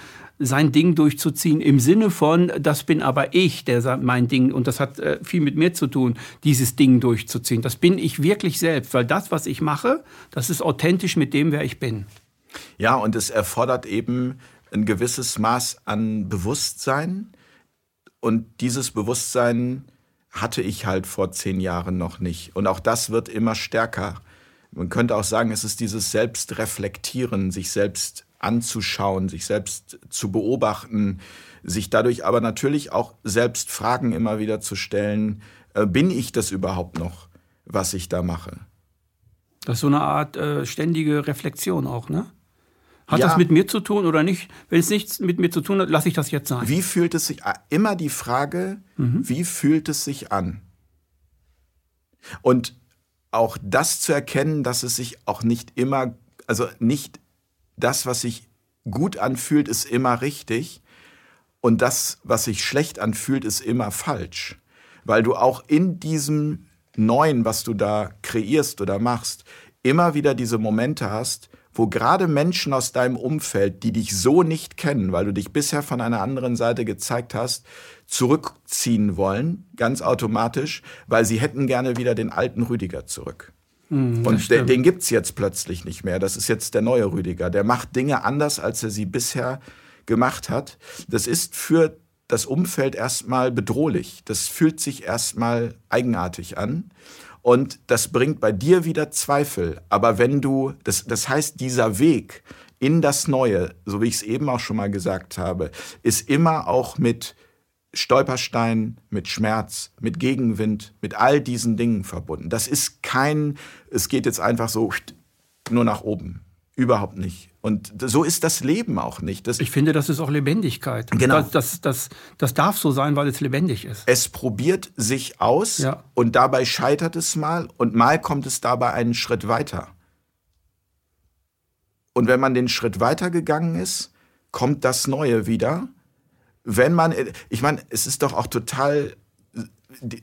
sein Ding durchzuziehen, im Sinne von, das bin aber ich, der mein Ding, und das hat äh, viel mit mir zu tun, dieses Ding durchzuziehen. Das bin ich wirklich selbst, weil das, was ich mache, das ist authentisch mit dem, wer ich bin. Ja, und es erfordert eben ein gewisses Maß an Bewusstsein. Und dieses Bewusstsein hatte ich halt vor zehn Jahren noch nicht. Und auch das wird immer stärker. Man könnte auch sagen, es ist dieses Selbstreflektieren, sich selbst anzuschauen, sich selbst zu beobachten, sich dadurch aber natürlich auch selbst Fragen immer wieder zu stellen, äh, bin ich das überhaupt noch, was ich da mache? Das ist so eine Art äh, ständige Reflexion auch, ne? Hat ja. das mit mir zu tun oder nicht? Wenn es nichts mit mir zu tun hat, lasse ich das jetzt sein. Wie fühlt es sich an? Immer die Frage, mhm. wie fühlt es sich an? Und auch das zu erkennen, dass es sich auch nicht immer, also nicht das, was sich gut anfühlt, ist immer richtig. Und das, was sich schlecht anfühlt, ist immer falsch. Weil du auch in diesem Neuen, was du da kreierst oder machst, immer wieder diese Momente hast, wo gerade Menschen aus deinem Umfeld, die dich so nicht kennen, weil du dich bisher von einer anderen Seite gezeigt hast, zurückziehen wollen, ganz automatisch, weil sie hätten gerne wieder den alten Rüdiger zurück. Mm, und den, den gibt's jetzt plötzlich nicht mehr. Das ist jetzt der neue Rüdiger. Der macht Dinge anders, als er sie bisher gemacht hat. Das ist für das Umfeld erstmal bedrohlich. Das fühlt sich erstmal eigenartig an. Und das bringt bei dir wieder Zweifel. Aber wenn du, das, das heißt, dieser Weg in das Neue, so wie ich es eben auch schon mal gesagt habe, ist immer auch mit Stolperstein, mit Schmerz, mit Gegenwind, mit all diesen Dingen verbunden. Das ist kein, es geht jetzt einfach so nur nach oben. Überhaupt nicht. Und so ist das Leben auch nicht. Das ich finde, das ist auch Lebendigkeit. Genau. Das, das, das, das darf so sein, weil es lebendig ist. Es probiert sich aus ja. und dabei scheitert es mal und mal kommt es dabei einen Schritt weiter. Und wenn man den Schritt weiter gegangen ist, kommt das Neue wieder. Wenn man, ich meine, es ist doch auch total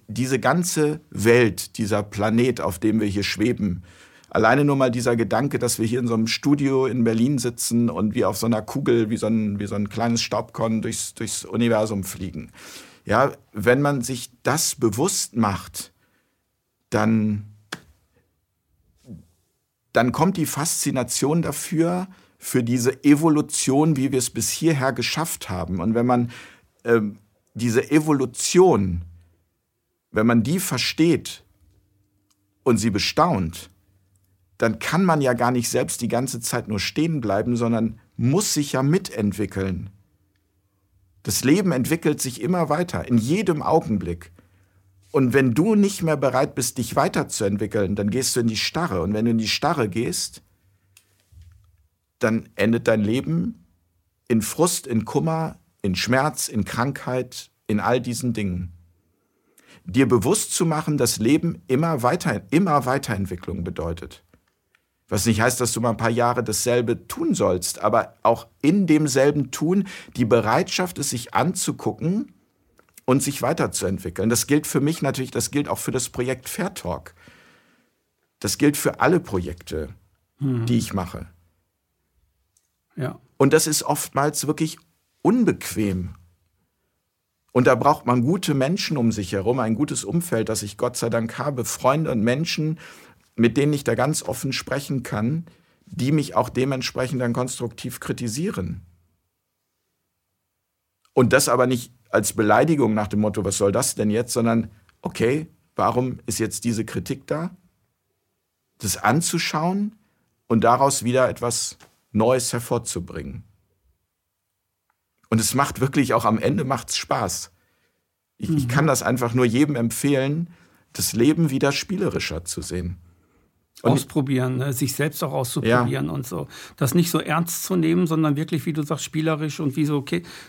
diese ganze Welt, dieser Planet, auf dem wir hier schweben, alleine nur mal dieser Gedanke, dass wir hier in so einem Studio in Berlin sitzen und wie auf so einer Kugel, wie so ein, wie so ein kleines Staubkorn durchs, durchs Universum fliegen. Ja, wenn man sich das bewusst macht, dann, dann kommt die Faszination dafür, für diese Evolution, wie wir es bis hierher geschafft haben. Und wenn man ähm, diese Evolution wenn man die versteht und sie bestaunt, dann kann man ja gar nicht selbst die ganze Zeit nur stehen bleiben, sondern muss sich ja mitentwickeln. Das Leben entwickelt sich immer weiter, in jedem Augenblick. Und wenn du nicht mehr bereit bist, dich weiterzuentwickeln, dann gehst du in die Starre. Und wenn du in die Starre gehst, dann endet dein Leben in Frust, in Kummer, in Schmerz, in Krankheit, in all diesen Dingen dir bewusst zu machen, dass Leben immer weiter, immer Weiterentwicklung bedeutet. Was nicht heißt, dass du mal ein paar Jahre dasselbe tun sollst, aber auch in demselben Tun die Bereitschaft ist, sich anzugucken und sich weiterzuentwickeln. Das gilt für mich natürlich, das gilt auch für das Projekt Fair Talk. Das gilt für alle Projekte, mhm. die ich mache. Ja. Und das ist oftmals wirklich unbequem und da braucht man gute Menschen um sich herum, ein gutes Umfeld, das ich Gott sei Dank habe, Freunde und Menschen, mit denen ich da ganz offen sprechen kann, die mich auch dementsprechend dann konstruktiv kritisieren. Und das aber nicht als Beleidigung nach dem Motto, was soll das denn jetzt, sondern, okay, warum ist jetzt diese Kritik da? Das anzuschauen und daraus wieder etwas Neues hervorzubringen. Und es macht wirklich auch am Ende macht's Spaß. Ich, mhm. ich kann das einfach nur jedem empfehlen, das Leben wieder spielerischer zu sehen. Und ausprobieren, ne? sich selbst auch auszuprobieren ja. und so. Das nicht so ernst zu nehmen, sondern wirklich, wie du sagst, spielerisch und wie so,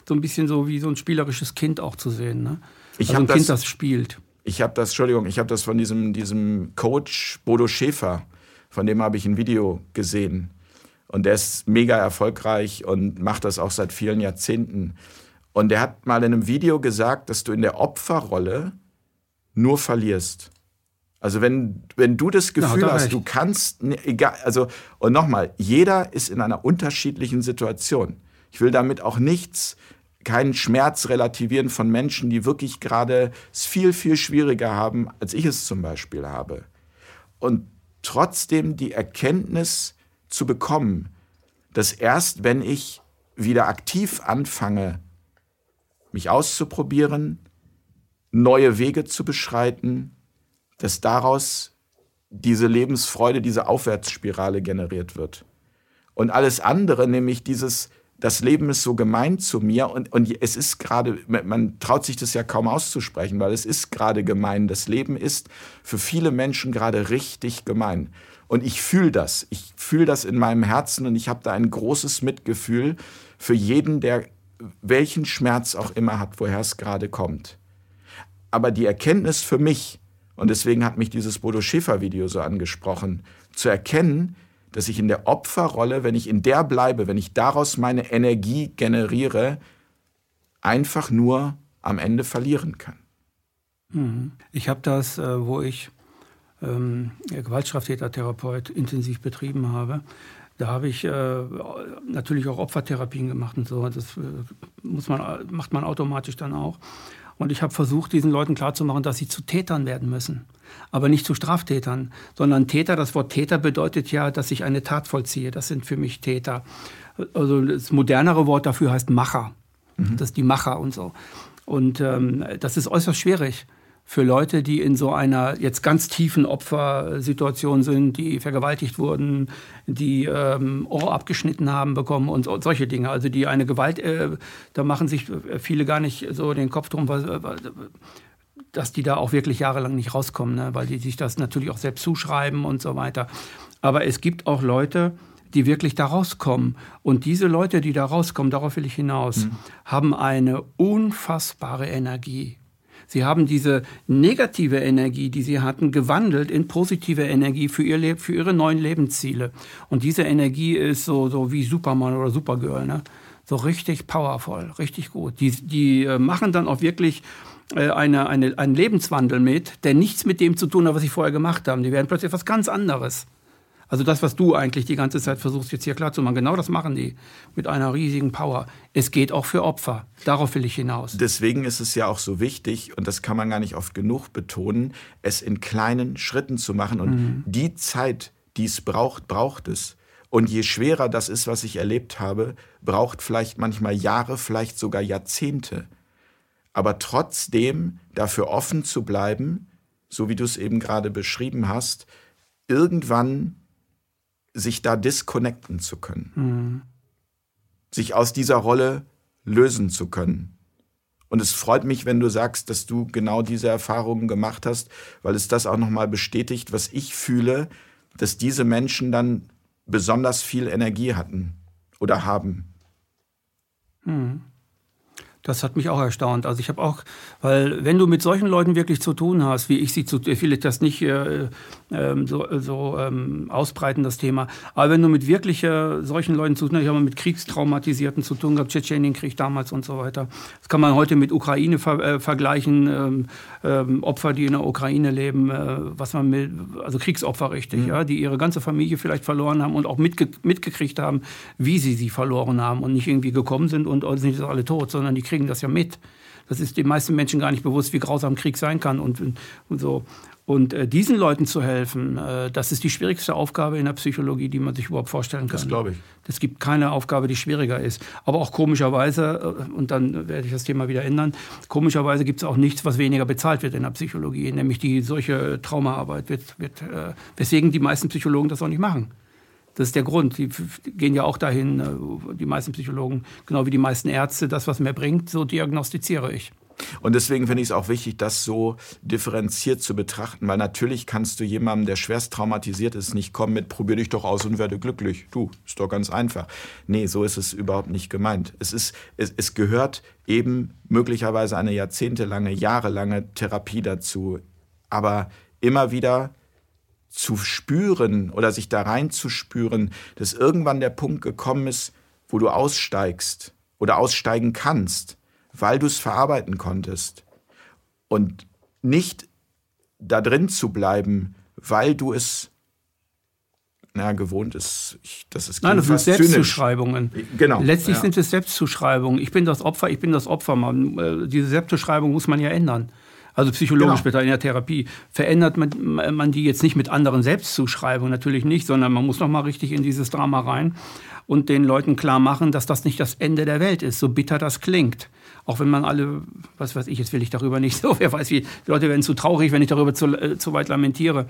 so ein bisschen so wie so ein spielerisches Kind auch zu sehen. Ne? Ich also ein das, Kind, das spielt. Ich habe das, Entschuldigung, ich habe das von diesem, diesem Coach Bodo Schäfer, von dem habe ich ein Video gesehen. Und der ist mega erfolgreich und macht das auch seit vielen Jahrzehnten. Und der hat mal in einem Video gesagt, dass du in der Opferrolle nur verlierst. Also wenn, wenn du das Gefühl ja, hast, recht. du kannst, egal, also und nochmal, jeder ist in einer unterschiedlichen Situation. Ich will damit auch nichts, keinen Schmerz relativieren von Menschen, die wirklich gerade es viel, viel schwieriger haben, als ich es zum Beispiel habe. Und trotzdem die Erkenntnis, zu bekommen, dass erst wenn ich wieder aktiv anfange, mich auszuprobieren, neue Wege zu beschreiten, dass daraus diese Lebensfreude, diese Aufwärtsspirale generiert wird. Und alles andere, nämlich dieses, das Leben ist so gemein zu mir und, und es ist gerade, man traut sich das ja kaum auszusprechen, weil es ist gerade gemein. Das Leben ist für viele Menschen gerade richtig gemein. Und ich fühle das. Ich fühle das in meinem Herzen und ich habe da ein großes Mitgefühl für jeden, der welchen Schmerz auch immer hat, woher es gerade kommt. Aber die Erkenntnis für mich, und deswegen hat mich dieses Bodo Schäfer-Video so angesprochen, zu erkennen, dass ich in der Opferrolle, wenn ich in der bleibe, wenn ich daraus meine Energie generiere, einfach nur am Ende verlieren kann. Mhm. Ich habe das, äh, wo ich ähm, Gewaltstraftätertherapeut intensiv betrieben habe, da habe ich äh, natürlich auch Opfertherapien gemacht und so. Das äh, muss man, macht man automatisch dann auch. Und ich habe versucht, diesen Leuten klarzumachen, dass sie zu Tätern werden müssen. Aber nicht zu Straftätern, sondern Täter. Das Wort Täter bedeutet ja, dass ich eine Tat vollziehe. Das sind für mich Täter. Also das modernere Wort dafür heißt Macher. Mhm. Das ist die Macher und so. Und ähm, das ist äußerst schwierig für Leute, die in so einer jetzt ganz tiefen Opfersituation sind, die vergewaltigt wurden, die ähm, Ohr abgeschnitten haben bekommen und so, solche Dinge. Also die eine Gewalt, äh, da machen sich viele gar nicht so den Kopf drum, dass die da auch wirklich jahrelang nicht rauskommen, ne? weil die sich das natürlich auch selbst zuschreiben und so weiter. Aber es gibt auch Leute, die wirklich da rauskommen. Und diese Leute, die da rauskommen, darauf will ich hinaus, mhm. haben eine unfassbare Energie. Sie haben diese negative Energie, die sie hatten, gewandelt in positive Energie für, ihr für ihre neuen Lebensziele. Und diese Energie ist so, so wie Superman oder Supergirl. Ne? So richtig powerful, richtig gut. Die, die äh, machen dann auch wirklich äh, eine, eine, einen Lebenswandel mit, der nichts mit dem zu tun hat, was sie vorher gemacht haben. Die werden plötzlich etwas ganz anderes. Also das, was du eigentlich die ganze Zeit versuchst jetzt hier klar zu machen, genau das machen die mit einer riesigen Power. Es geht auch für Opfer. Darauf will ich hinaus. Deswegen ist es ja auch so wichtig, und das kann man gar nicht oft genug betonen, es in kleinen Schritten zu machen. Und mhm. die Zeit, die es braucht, braucht es. Und je schwerer das ist, was ich erlebt habe, braucht vielleicht manchmal Jahre, vielleicht sogar Jahrzehnte. Aber trotzdem dafür offen zu bleiben, so wie du es eben gerade beschrieben hast, irgendwann sich da disconnecten zu können. Mhm. Sich aus dieser Rolle lösen zu können. Und es freut mich, wenn du sagst, dass du genau diese Erfahrungen gemacht hast, weil es das auch nochmal bestätigt, was ich fühle, dass diese Menschen dann besonders viel Energie hatten oder haben. Mhm. Das hat mich auch erstaunt. Also ich habe auch, weil wenn du mit solchen Leuten wirklich zu tun hast, wie ich sie zu, ich will das nicht äh, ähm, so, so ähm, ausbreiten, das Thema, aber wenn du mit wirklich äh, solchen Leuten zu tun hast, ich habe mit Kriegstraumatisierten zu tun gehabt, Tschetschenienkrieg damals und so weiter. Das kann man heute mit Ukraine ver äh, vergleichen, ähm, ähm Opfer, die in der Ukraine leben, äh, was man mit, also Kriegsopfer richtig, mhm. ja, die ihre ganze Familie vielleicht verloren haben und auch mitge mitgekriegt haben, wie sie sie verloren haben und nicht irgendwie gekommen sind und oh, sind alle tot, sondern die kriegen das ja mit. Das ist den meisten Menschen gar nicht bewusst, wie grausam Krieg sein kann und, und so. Und äh, diesen Leuten zu helfen, äh, das ist die schwierigste Aufgabe in der Psychologie, die man sich überhaupt vorstellen kann. Das glaube ich. Es gibt keine Aufgabe, die schwieriger ist. Aber auch komischerweise, äh, und dann werde ich das Thema wieder ändern, komischerweise gibt es auch nichts, was weniger bezahlt wird in der Psychologie, nämlich die solche Traumaarbeit, wird, wird, äh, weswegen die meisten Psychologen das auch nicht machen. Das ist der Grund. Die gehen ja auch dahin, äh, die meisten Psychologen, genau wie die meisten Ärzte, das, was mir bringt, so diagnostiziere ich. Und deswegen finde ich es auch wichtig, das so differenziert zu betrachten, weil natürlich kannst du jemandem, der schwerst traumatisiert ist, nicht kommen mit probier dich doch aus und werde glücklich. Du, ist doch ganz einfach. Nee, so ist es überhaupt nicht gemeint. Es ist es, es gehört eben möglicherweise eine jahrzehntelange, jahrelange Therapie dazu, aber immer wieder zu spüren oder sich da reinzuspüren, dass irgendwann der Punkt gekommen ist, wo du aussteigst oder aussteigen kannst, weil du es verarbeiten konntest. Und nicht da drin zu bleiben, weil du es na, gewohnt ist. Ich, das ist Nein, das sind Selbstzuschreibungen. Genau. Letztlich ja. sind es Selbstzuschreibungen. Ich bin das Opfer, ich bin das Opfer. Man, äh, diese Selbstzuschreibung muss man ja ändern also psychologisch genau. in der Therapie, verändert man, man die jetzt nicht mit anderen Selbstzuschreibungen, natürlich nicht, sondern man muss noch mal richtig in dieses Drama rein und den Leuten klar machen, dass das nicht das Ende der Welt ist, so bitter das klingt. Auch wenn man alle, was weiß ich, jetzt will ich darüber nicht so, wer weiß wie, die Leute werden zu traurig, wenn ich darüber zu, äh, zu weit lamentiere.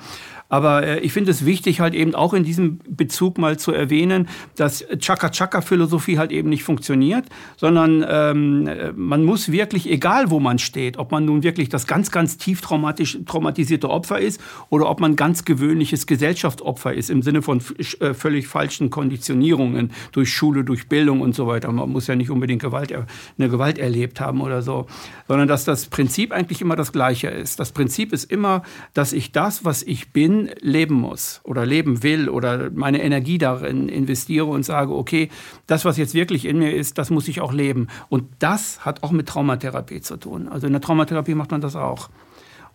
Aber äh, ich finde es wichtig, halt eben auch in diesem Bezug mal zu erwähnen, dass Chaka-Chaka-Philosophie halt eben nicht funktioniert, sondern ähm, man muss wirklich, egal wo man steht, ob man nun wirklich das ganz, ganz tief traumatisch, traumatisierte Opfer ist oder ob man ganz gewöhnliches Gesellschaftsopfer ist, im Sinne von äh, völlig falschen Konditionierungen durch Schule, durch Bildung und so weiter. Man muss ja nicht unbedingt Gewalt, eine Gewalt erleben erlebt haben oder so, sondern dass das Prinzip eigentlich immer das gleiche ist. Das Prinzip ist immer, dass ich das, was ich bin, leben muss oder leben will oder meine Energie darin investiere und sage, okay, das, was jetzt wirklich in mir ist, das muss ich auch leben. Und das hat auch mit Traumatherapie zu tun. Also in der Traumatherapie macht man das auch,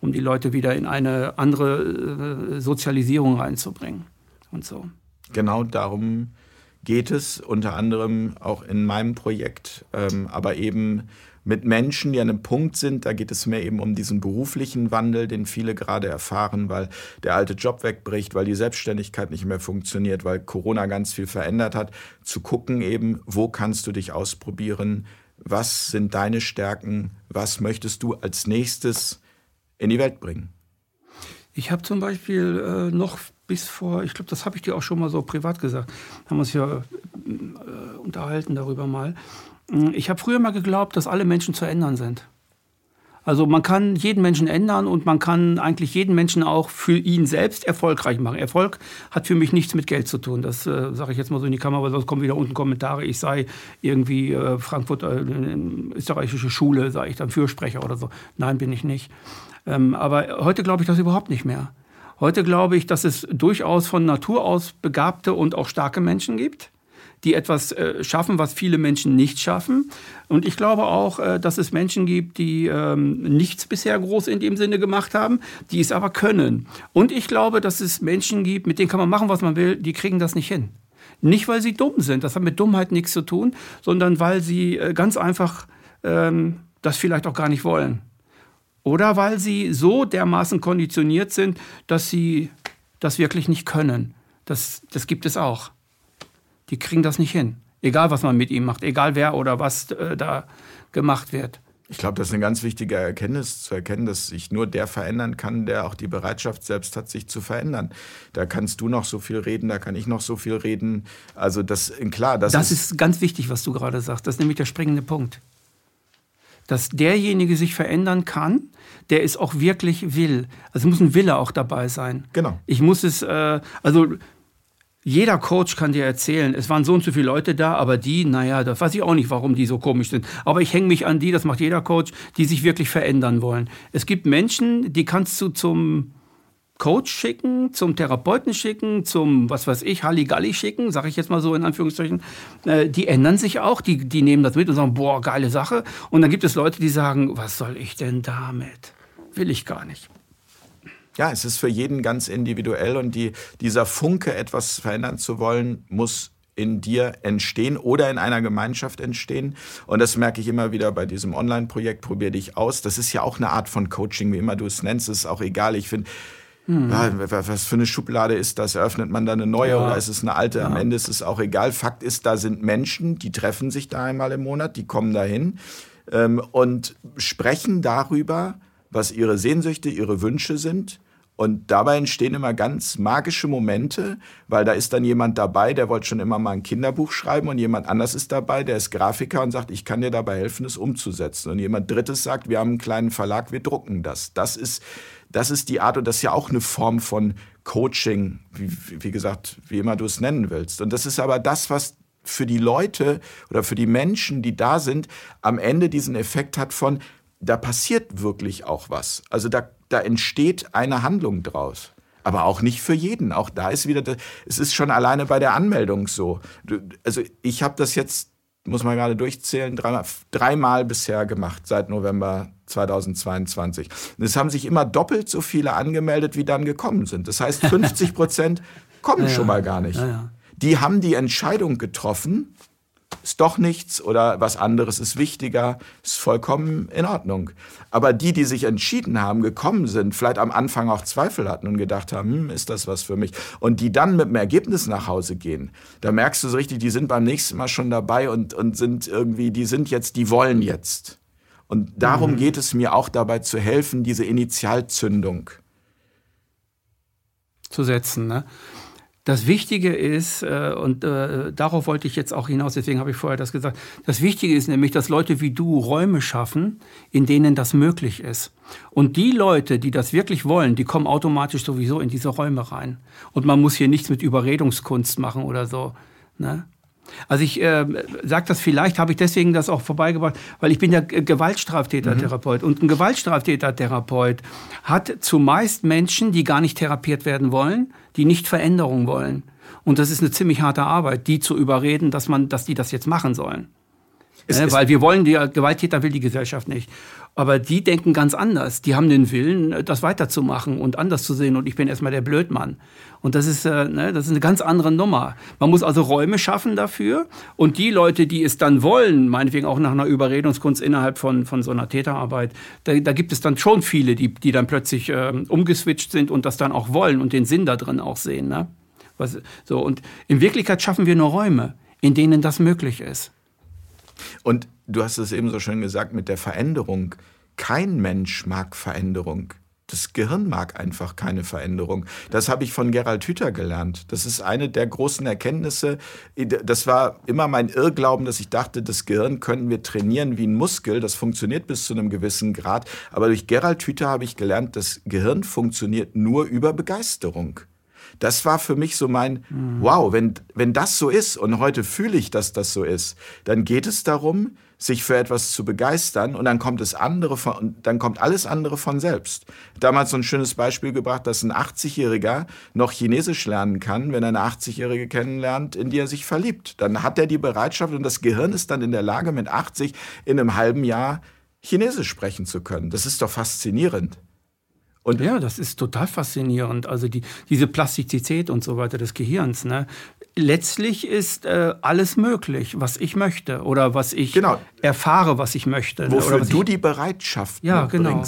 um die Leute wieder in eine andere äh, Sozialisierung reinzubringen und so. Genau darum geht es unter anderem auch in meinem Projekt, ähm, aber eben mit Menschen, die an einem Punkt sind, da geht es mehr eben um diesen beruflichen Wandel, den viele gerade erfahren, weil der alte Job wegbricht, weil die Selbstständigkeit nicht mehr funktioniert, weil Corona ganz viel verändert hat, zu gucken eben, wo kannst du dich ausprobieren, was sind deine Stärken, was möchtest du als nächstes in die Welt bringen. Ich habe zum Beispiel äh, noch bis vor, ich glaube, das habe ich dir auch schon mal so privat gesagt, haben wir uns ja äh, unterhalten darüber mal. Mm, ich habe früher mal geglaubt, dass alle Menschen zu ändern sind. Also man kann jeden Menschen ändern und man kann eigentlich jeden Menschen auch für ihn selbst erfolgreich machen. Erfolg hat für mich nichts mit Geld zu tun. Das äh, sage ich jetzt mal so in die Kamera, weil sonst kommen wieder unten Kommentare. Ich sei irgendwie äh, Frankfurt, äh, österreichische Schule, sage ich dann Fürsprecher oder so. Nein, bin ich nicht. Ähm, aber heute glaube ich das überhaupt nicht mehr. Heute glaube ich, dass es durchaus von Natur aus begabte und auch starke Menschen gibt, die etwas äh, schaffen, was viele Menschen nicht schaffen. Und ich glaube auch, äh, dass es Menschen gibt, die ähm, nichts bisher groß in dem Sinne gemacht haben, die es aber können. Und ich glaube, dass es Menschen gibt, mit denen kann man machen, was man will, die kriegen das nicht hin. Nicht, weil sie dumm sind, das hat mit Dummheit nichts zu tun, sondern weil sie äh, ganz einfach ähm, das vielleicht auch gar nicht wollen. Oder weil sie so dermaßen konditioniert sind, dass sie das wirklich nicht können. Das, das gibt es auch. Die kriegen das nicht hin. Egal, was man mit ihm macht, egal wer oder was äh, da gemacht wird. Ich glaube, das ist eine ganz wichtige Erkenntnis zu erkennen, dass sich nur der verändern kann, der auch die Bereitschaft selbst hat, sich zu verändern. Da kannst du noch so viel reden, da kann ich noch so viel reden. Also das klar, das, das ist, ist ganz wichtig, was du gerade sagst. Das ist nämlich der springende Punkt. Dass derjenige sich verändern kann, der es auch wirklich will. Also muss ein Wille auch dabei sein. Genau. Ich muss es, äh, also jeder Coach kann dir erzählen, es waren so und so viele Leute da, aber die, naja, das weiß ich auch nicht, warum die so komisch sind. Aber ich hänge mich an die, das macht jeder Coach, die sich wirklich verändern wollen. Es gibt Menschen, die kannst du zum Coach schicken, zum Therapeuten schicken, zum, was weiß ich, Halligalli schicken, sage ich jetzt mal so in Anführungszeichen. Äh, die ändern sich auch, die, die nehmen das mit und sagen, boah, geile Sache. Und dann gibt es Leute, die sagen, was soll ich denn damit? Will ich gar nicht. Ja, es ist für jeden ganz individuell und die, dieser Funke, etwas verändern zu wollen, muss in dir entstehen oder in einer Gemeinschaft entstehen. Und das merke ich immer wieder bei diesem Online-Projekt, probier dich aus. Das ist ja auch eine Art von Coaching, wie immer du es nennst, ist auch egal. Ich finde, hm. Ja, was für eine Schublade ist das? Eröffnet man da eine neue ja. oder ist es eine alte? Ja. Am Ende ist es auch egal. Fakt ist, da sind Menschen, die treffen sich da einmal im Monat, die kommen dahin ähm, und sprechen darüber, was ihre Sehnsüchte, ihre Wünsche sind und dabei entstehen immer ganz magische Momente, weil da ist dann jemand dabei, der wollte schon immer mal ein Kinderbuch schreiben und jemand anders ist dabei, der ist Grafiker und sagt, ich kann dir dabei helfen, es umzusetzen. Und jemand Drittes sagt, wir haben einen kleinen Verlag, wir drucken das. Das ist, das ist die Art und das ist ja auch eine Form von Coaching, wie, wie gesagt, wie immer du es nennen willst. Und das ist aber das, was für die Leute oder für die Menschen, die da sind, am Ende diesen Effekt hat von, da passiert wirklich auch was. Also da da entsteht eine Handlung draus. Aber auch nicht für jeden. Auch da ist wieder, es ist schon alleine bei der Anmeldung so. Also ich habe das jetzt, muss man gerade durchzählen, dreimal, dreimal bisher gemacht seit November 2022. Und es haben sich immer doppelt so viele angemeldet, wie dann gekommen sind. Das heißt, 50 Prozent kommen ja, schon mal gar nicht. Ja, die haben die Entscheidung getroffen, ist doch nichts oder was anderes ist wichtiger, ist vollkommen in Ordnung. Aber die, die sich entschieden haben, gekommen sind, vielleicht am Anfang auch Zweifel hatten und gedacht haben, hm, ist das was für mich? Und die dann mit dem Ergebnis nach Hause gehen, da merkst du so richtig, die sind beim nächsten Mal schon dabei und, und sind irgendwie, die sind jetzt, die wollen jetzt. Und darum mhm. geht es mir auch dabei zu helfen, diese Initialzündung zu setzen. Ne? Das Wichtige ist, äh, und äh, darauf wollte ich jetzt auch hinaus, deswegen habe ich vorher das gesagt, das Wichtige ist nämlich, dass Leute wie du Räume schaffen, in denen das möglich ist. Und die Leute, die das wirklich wollen, die kommen automatisch sowieso in diese Räume rein. Und man muss hier nichts mit Überredungskunst machen oder so. Ne? Also ich äh, sage das vielleicht, habe ich deswegen das auch vorbeigebracht, weil ich bin ja Gewaltstraftätertherapeut mhm. und ein Gewaltstraftätertherapeut hat zumeist Menschen, die gar nicht therapiert werden wollen, die nicht Veränderung wollen. Und das ist eine ziemlich harte Arbeit, die zu überreden, dass man, dass die das jetzt machen sollen. Es, äh, weil wir wollen, die Gewalttäter will die Gesellschaft nicht. Aber die denken ganz anders. Die haben den Willen, das weiterzumachen und anders zu sehen. Und ich bin erstmal der Blödmann. Und das ist, äh, ne, das ist eine ganz andere Nummer. Man muss also Räume schaffen dafür. Und die Leute, die es dann wollen, meinetwegen auch nach einer Überredungskunst innerhalb von, von so einer Täterarbeit, da, da gibt es dann schon viele, die, die dann plötzlich äh, umgeswitcht sind und das dann auch wollen und den Sinn da drin auch sehen. Ne? Was, so, und in Wirklichkeit schaffen wir nur Räume, in denen das möglich ist. Und du hast es eben so schön gesagt mit der Veränderung. Kein Mensch mag Veränderung. Das Gehirn mag einfach keine Veränderung. Das habe ich von Gerald Hüther gelernt. Das ist eine der großen Erkenntnisse. Das war immer mein Irrglauben, dass ich dachte, das Gehirn könnten wir trainieren wie ein Muskel. Das funktioniert bis zu einem gewissen Grad. Aber durch Gerald Hüther habe ich gelernt, das Gehirn funktioniert nur über Begeisterung. Das war für mich so mein, mhm. wow, wenn, wenn das so ist und heute fühle ich, dass das so ist, dann geht es darum, sich für etwas zu begeistern und dann kommt es andere von, dann kommt alles andere von selbst. Damals so ein schönes Beispiel gebracht, dass ein 80-Jähriger noch Chinesisch lernen kann, wenn er eine 80-Jährige kennenlernt, in die er sich verliebt. Dann hat er die Bereitschaft und das Gehirn ist dann in der Lage, mit 80 in einem halben Jahr Chinesisch sprechen zu können. Das ist doch faszinierend. Und ja, das ist total faszinierend. Also die, diese Plastizität und so weiter des Gehirns. Ne? Letztlich ist äh, alles möglich, was ich möchte oder was ich genau. erfahre, was ich möchte. Ne? Wofür ne? du die Bereitschaft ja, genau.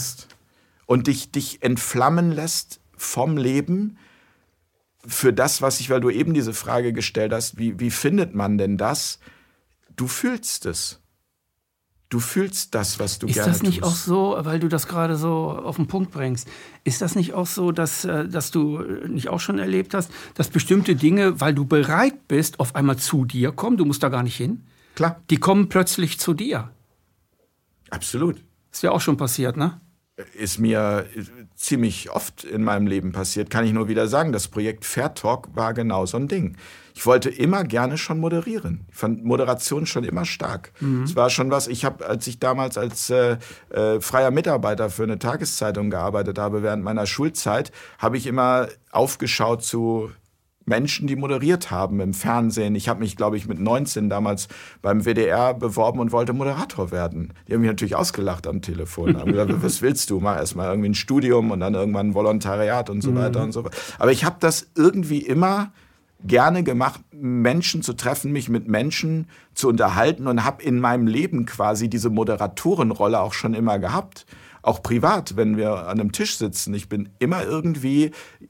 und dich, dich entflammen lässt vom Leben für das, was ich, weil du eben diese Frage gestellt hast, wie, wie findet man denn das? Du fühlst es. Du fühlst das, was du ist gerne tust. Ist das nicht tust. auch so, weil du das gerade so auf den Punkt bringst, ist das nicht auch so, dass, äh, dass du nicht auch schon erlebt hast, dass bestimmte Dinge, weil du bereit bist, auf einmal zu dir kommen, du musst da gar nicht hin? Klar. Die kommen plötzlich zu dir. Absolut. Ist ja auch schon passiert, ne? Ist mir ziemlich oft in meinem Leben passiert, kann ich nur wieder sagen. Das Projekt Fair Talk war genau so ein Ding ich wollte immer gerne schon moderieren. Ich fand Moderation schon immer stark. Mhm. Es mhm. war schon was, ich habe, als ich damals als äh, äh, freier Mitarbeiter für eine Tageszeitung gearbeitet habe während meiner Schulzeit, habe ich immer aufgeschaut zu Menschen, die moderiert haben im Fernsehen. Ich habe mich, glaube ich, mit 19 damals beim WDR beworben und wollte Moderator werden. Die haben mich natürlich ausgelacht am Telefon. Haben gesagt, was willst du? Mach erst mal irgendwie ein Studium und dann irgendwann ein Volontariat und so mhm. weiter und so weiter. Aber ich habe das irgendwie immer gerne gemacht, Menschen zu treffen, mich mit Menschen zu unterhalten und habe in meinem Leben quasi diese Moderatorenrolle auch schon immer gehabt. Auch privat, wenn wir an einem Tisch sitzen. Ich bin immer irgendwie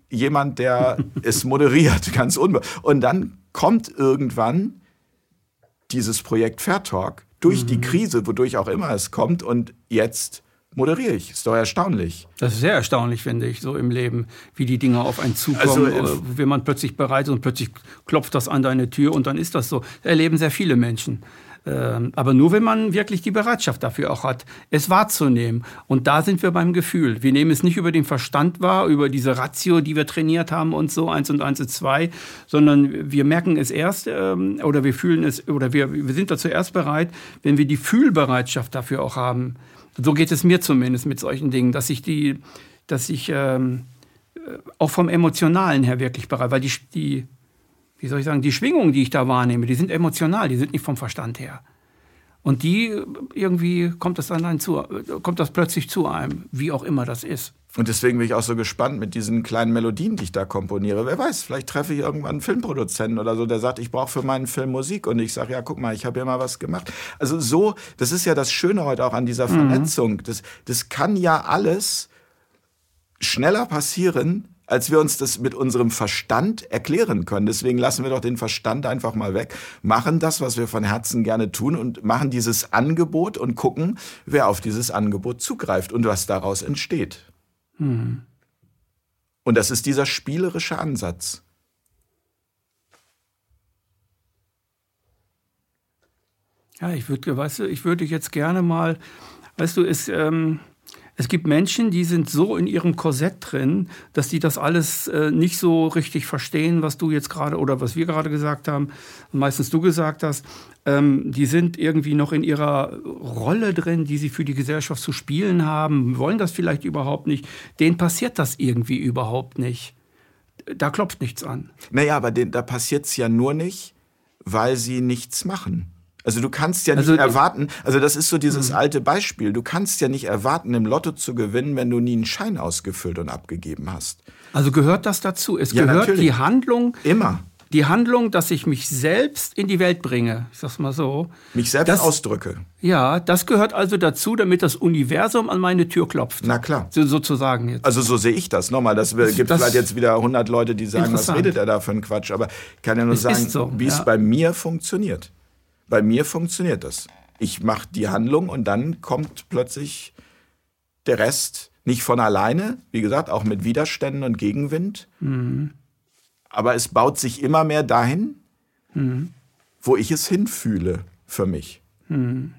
jemand, der es moderiert, ganz unbe. Und dann kommt irgendwann dieses Projekt Fair Talk durch mhm. die Krise, wodurch auch immer es kommt. Und jetzt moderiere ich. Ist doch erstaunlich. Das ist sehr erstaunlich, finde ich, so im Leben, wie die Dinge auf einen zukommen, also, äh, wenn man plötzlich bereit ist und plötzlich klopft das an deine Tür und dann ist das so. Erleben sehr viele Menschen. Ähm, aber nur wenn man wirklich die Bereitschaft dafür auch hat, es wahrzunehmen. Und da sind wir beim Gefühl. Wir nehmen es nicht über den Verstand wahr, über diese Ratio, die wir trainiert haben und so, eins und eins ist zwei, sondern wir merken es erst ähm, oder wir fühlen es oder wir, wir sind da zuerst bereit, wenn wir die Fühlbereitschaft dafür auch haben. So geht es mir zumindest mit solchen Dingen, dass ich die, dass ich ähm, äh, auch vom Emotionalen her wirklich bereit, weil die, die, wie soll ich sagen, die Schwingungen, die ich da wahrnehme, die sind emotional, die sind nicht vom Verstand her. Und die irgendwie kommt das dann zu, kommt das plötzlich zu einem, wie auch immer das ist. Und deswegen bin ich auch so gespannt mit diesen kleinen Melodien, die ich da komponiere. Wer weiß, vielleicht treffe ich irgendwann einen Filmproduzenten oder so, der sagt, ich brauche für meinen Film Musik. Und ich sage, ja, guck mal, ich habe ja mal was gemacht. Also so, das ist ja das Schöne heute auch an dieser mhm. Vernetzung. Das, das kann ja alles schneller passieren, als wir uns das mit unserem Verstand erklären können. Deswegen lassen wir doch den Verstand einfach mal weg, machen das, was wir von Herzen gerne tun und machen dieses Angebot und gucken, wer auf dieses Angebot zugreift und was daraus entsteht. Mhm. Und das ist dieser spielerische Ansatz. Ja, ich würde, weißt du, ich würde jetzt gerne mal, weißt du, es, ähm, es gibt Menschen, die sind so in ihrem Korsett drin, dass die das alles äh, nicht so richtig verstehen, was du jetzt gerade oder was wir gerade gesagt haben, meistens du gesagt hast. Ähm, die sind irgendwie noch in ihrer Rolle drin, die sie für die Gesellschaft zu spielen haben, wollen das vielleicht überhaupt nicht. Denen passiert das irgendwie überhaupt nicht. Da klopft nichts an. Naja, aber den, da passiert es ja nur nicht, weil sie nichts machen. Also du kannst ja nicht also, erwarten, also das ist so dieses mhm. alte Beispiel, du kannst ja nicht erwarten, im Lotto zu gewinnen, wenn du nie einen Schein ausgefüllt und abgegeben hast. Also gehört das dazu? Es ja, gehört natürlich. die Handlung. Immer. Die Handlung, dass ich mich selbst in die Welt bringe, ich sag's mal so. Mich selbst das, ausdrücke. Ja, das gehört also dazu, damit das Universum an meine Tür klopft. Na klar. So, sozusagen jetzt. Also so sehe ich das. Nochmal, das, das gibt das vielleicht jetzt wieder 100 Leute, die sagen, was redet er da für einen Quatsch. Aber ich kann ja nur es sagen, so, wie ja. es bei mir funktioniert. Bei mir funktioniert das. Ich mache die Handlung und dann kommt plötzlich der Rest nicht von alleine, wie gesagt, auch mit Widerständen und Gegenwind. Mhm. Aber es baut sich immer mehr dahin, mhm. wo ich es hinfühle für mich. Mhm.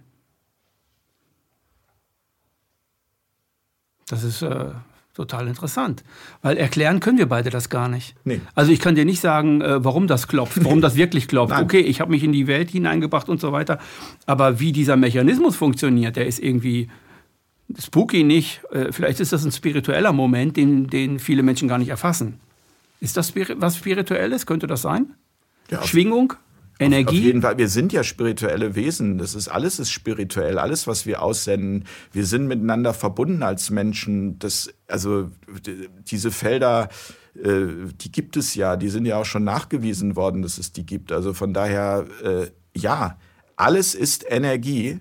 Das ist, äh, total interessant. Weil erklären können wir beide das gar nicht. Nee. Also ich kann dir nicht sagen, äh, warum das klopft, warum das wirklich klopft. Okay, ich habe mich in die Welt hineingebracht und so weiter. Aber wie dieser Mechanismus funktioniert, der ist irgendwie spooky nicht. Äh, vielleicht ist das ein spiritueller Moment, den, den viele Menschen gar nicht erfassen. Ist das was Spirituelles? Könnte das sein? Ja, Schwingung? Energie? Auf, auf, jeden Fall, wir sind ja spirituelle Wesen. Das ist alles ist spirituell, alles, was wir aussenden. Wir sind miteinander verbunden als Menschen. Das, also diese Felder, äh, die gibt es ja, die sind ja auch schon nachgewiesen worden, dass es die gibt. Also von daher, äh, ja, alles ist Energie.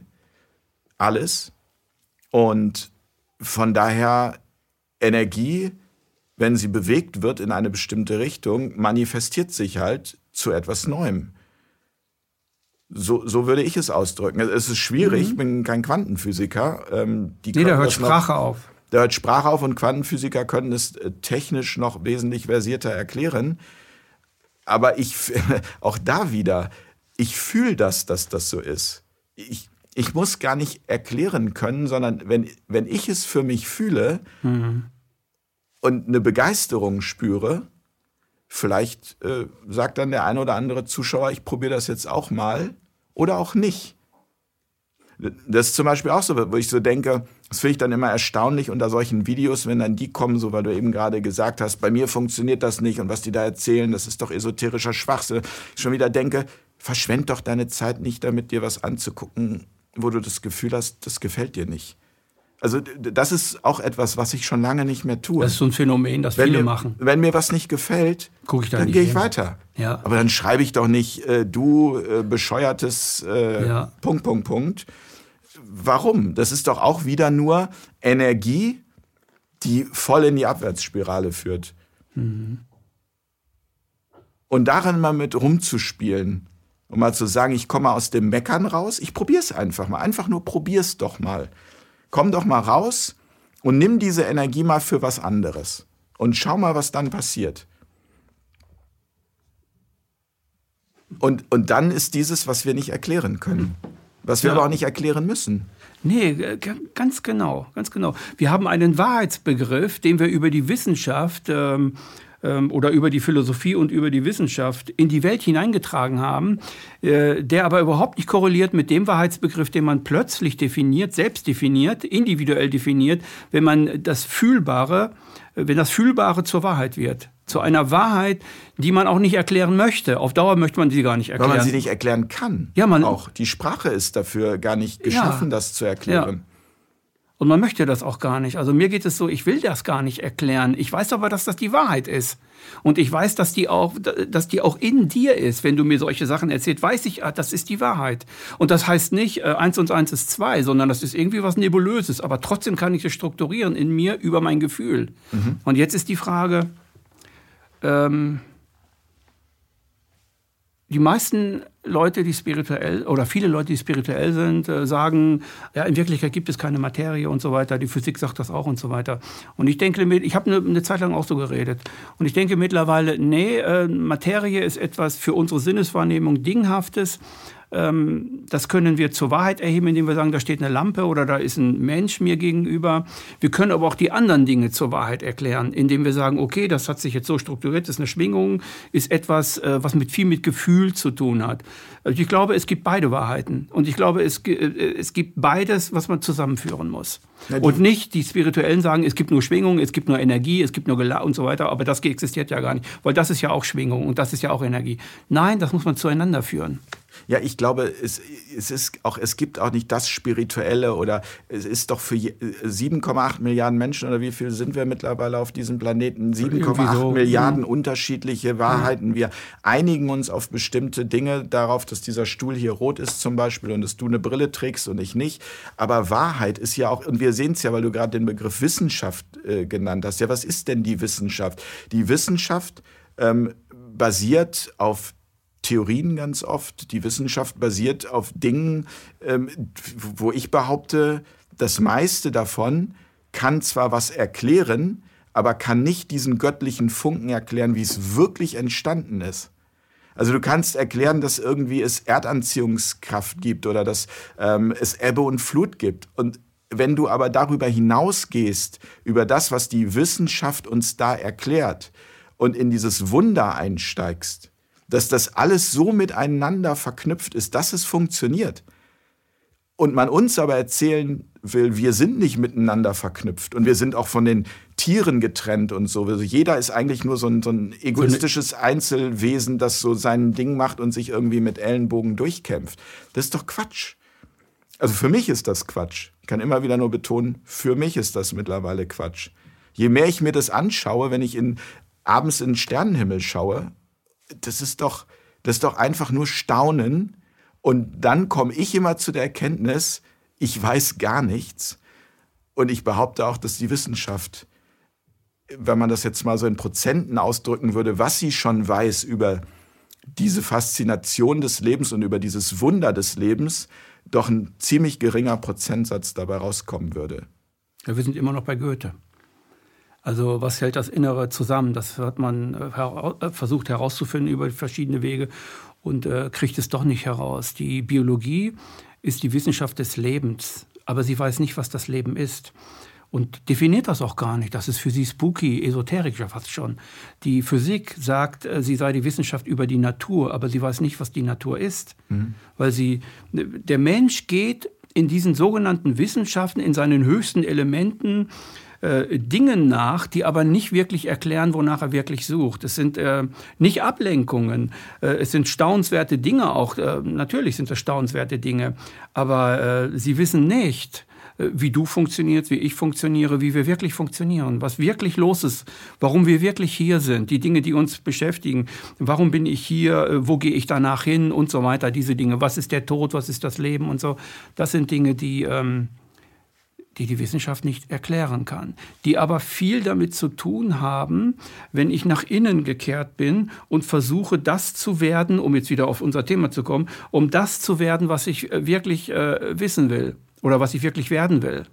Alles. Und von daher Energie, wenn sie bewegt wird in eine bestimmte Richtung, manifestiert sich halt zu etwas Neuem. So, so würde ich es ausdrücken. Es ist schwierig, mhm. ich bin kein Quantenphysiker. Ähm, nee, der hört Sprache noch, auf. Der hört Sprache auf und Quantenphysiker können es äh, technisch noch wesentlich versierter erklären. Aber ich, auch da wieder, ich fühle das, dass das so ist. Ich, ich muss gar nicht erklären können, sondern wenn, wenn ich es für mich fühle mhm. und eine Begeisterung spüre, Vielleicht äh, sagt dann der eine oder andere Zuschauer, ich probiere das jetzt auch mal oder auch nicht. Das ist zum Beispiel auch so, wo ich so denke, das finde ich dann immer erstaunlich unter solchen Videos, wenn dann die kommen, so weil du eben gerade gesagt hast, bei mir funktioniert das nicht und was die da erzählen, das ist doch esoterischer Schwachsinn. Ich schon wieder denke, verschwend doch deine Zeit nicht damit, dir was anzugucken, wo du das Gefühl hast, das gefällt dir nicht. Also das ist auch etwas, was ich schon lange nicht mehr tue. Das ist so ein Phänomen, das wenn viele mir, machen. Wenn mir was nicht gefällt, ich da dann gehe ich weiter. Ja. Aber dann schreibe ich doch nicht, äh, du äh, bescheuertes äh, ja. Punkt, Punkt, Punkt. Warum? Das ist doch auch wieder nur Energie, die voll in die Abwärtsspirale führt. Mhm. Und daran mal mit rumzuspielen und mal zu sagen, ich komme aus dem Meckern raus, ich probiere es einfach mal. Einfach nur probier es doch mal komm doch mal raus und nimm diese Energie mal für was anderes. Und schau mal, was dann passiert. Und, und dann ist dieses, was wir nicht erklären können. Was wir ja. aber auch nicht erklären müssen. Nee, ganz genau, ganz genau. Wir haben einen Wahrheitsbegriff, den wir über die Wissenschaft ähm, oder über die Philosophie und über die Wissenschaft in die Welt hineingetragen haben, äh, der aber überhaupt nicht korreliert mit dem Wahrheitsbegriff, den man plötzlich definiert, selbst definiert, individuell definiert, wenn man das Fühlbare, wenn das Fühlbare zur Wahrheit wird. Zu einer Wahrheit, die man auch nicht erklären möchte. Auf Dauer möchte man sie gar nicht erklären. Weil man sie nicht erklären kann. Ja, man auch. Die Sprache ist dafür gar nicht geschaffen, ja, das zu erklären. Ja. Und man möchte das auch gar nicht. Also mir geht es so, ich will das gar nicht erklären. Ich weiß aber, dass das die Wahrheit ist. Und ich weiß, dass die auch, dass die auch in dir ist. Wenn du mir solche Sachen erzählst, weiß ich, ah, das ist die Wahrheit. Und das heißt nicht, äh, eins und eins ist zwei, sondern das ist irgendwie was Nebulöses. Aber trotzdem kann ich es strukturieren in mir über mein Gefühl. Mhm. Und jetzt ist die Frage, ähm, die meisten Leute, die spirituell oder viele Leute, die spirituell sind, äh, sagen, ja, in Wirklichkeit gibt es keine Materie und so weiter. Die Physik sagt das auch und so weiter. Und ich denke, ich habe eine, eine Zeit lang auch so geredet. Und ich denke mittlerweile, nee, äh, Materie ist etwas für unsere Sinneswahrnehmung Dinghaftes. Ähm, das können wir zur Wahrheit erheben, indem wir sagen, da steht eine Lampe oder da ist ein Mensch mir gegenüber. Wir können aber auch die anderen Dinge zur Wahrheit erklären, indem wir sagen, okay, das hat sich jetzt so strukturiert, das ist eine Schwingung, ist etwas, äh, was mit viel mit Gefühl zu tun hat. Also ich glaube, es gibt beide Wahrheiten. Und ich glaube, es, äh, es gibt beides, was man zusammenführen muss. Und nicht die Spirituellen sagen, es gibt nur Schwingung, es gibt nur Energie, es gibt nur Gela und so weiter, aber das existiert ja gar nicht, weil das ist ja auch Schwingung und das ist ja auch Energie. Nein, das muss man zueinander führen. Ja, ich glaube, es, es, ist auch, es gibt auch nicht das Spirituelle oder es ist doch für 7,8 Milliarden Menschen oder wie viel sind wir mittlerweile auf diesem Planeten? 7,8 so. Milliarden mhm. unterschiedliche Wahrheiten. Wir einigen uns auf bestimmte Dinge, darauf, dass dieser Stuhl hier rot ist zum Beispiel und dass du eine Brille trägst und ich nicht. Aber Wahrheit ist ja auch, und wir sehen es ja, weil du gerade den Begriff Wissenschaft äh, genannt hast. Ja, was ist denn die Wissenschaft? Die Wissenschaft ähm, basiert auf Theorien ganz oft. Die Wissenschaft basiert auf Dingen, ähm, wo ich behaupte, das meiste davon kann zwar was erklären, aber kann nicht diesen göttlichen Funken erklären, wie es wirklich entstanden ist. Also du kannst erklären, dass irgendwie es Erdanziehungskraft gibt oder dass ähm, es Ebbe und Flut gibt. Und wenn du aber darüber hinausgehst, über das, was die Wissenschaft uns da erklärt, und in dieses Wunder einsteigst, dass das alles so miteinander verknüpft ist, dass es funktioniert, und man uns aber erzählen will, wir sind nicht miteinander verknüpft und wir sind auch von den Tieren getrennt und so. Also jeder ist eigentlich nur so ein, so ein egoistisches Einzelwesen, das so sein Ding macht und sich irgendwie mit Ellenbogen durchkämpft. Das ist doch Quatsch. Also für mich ist das Quatsch. Ich kann immer wieder nur betonen, für mich ist das mittlerweile Quatsch. Je mehr ich mir das anschaue, wenn ich in, abends in den Sternenhimmel schaue, das ist doch, das ist doch einfach nur Staunen. Und dann komme ich immer zu der Erkenntnis, ich weiß gar nichts. Und ich behaupte auch, dass die Wissenschaft, wenn man das jetzt mal so in Prozenten ausdrücken würde, was sie schon weiß über diese Faszination des Lebens und über dieses Wunder des Lebens, doch ein ziemlich geringer Prozentsatz dabei rauskommen würde. Ja, wir sind immer noch bei Goethe. Also was hält das Innere zusammen? Das hat man äh, äh, versucht herauszufinden über verschiedene Wege und äh, kriegt es doch nicht heraus. Die Biologie ist die Wissenschaft des Lebens, aber sie weiß nicht, was das Leben ist und definiert das auch gar nicht. Das ist für sie spooky, esoterisch fast schon. Die Physik sagt, sie sei die Wissenschaft über die Natur, aber sie weiß nicht, was die Natur ist. Mhm. Weil sie, der Mensch geht in diesen sogenannten Wissenschaften, in seinen höchsten Elementen, äh, Dingen nach, die aber nicht wirklich erklären, wonach er wirklich sucht. Es sind äh, nicht Ablenkungen, äh, es sind staunenswerte Dinge auch. Äh, natürlich sind das staunenswerte Dinge, aber äh, sie wissen nicht, äh, wie du funktionierst, wie ich funktioniere, wie wir wirklich funktionieren, was wirklich los ist, warum wir wirklich hier sind, die Dinge, die uns beschäftigen, warum bin ich hier, wo gehe ich danach hin? Und so weiter, diese Dinge, was ist der Tod, was ist das Leben? Und so, das sind Dinge, die ähm, die die Wissenschaft nicht erklären kann, die aber viel damit zu tun haben, wenn ich nach innen gekehrt bin und versuche, das zu werden, um jetzt wieder auf unser Thema zu kommen, um das zu werden, was ich äh, wirklich äh, wissen will oder was ich wirklich werden will.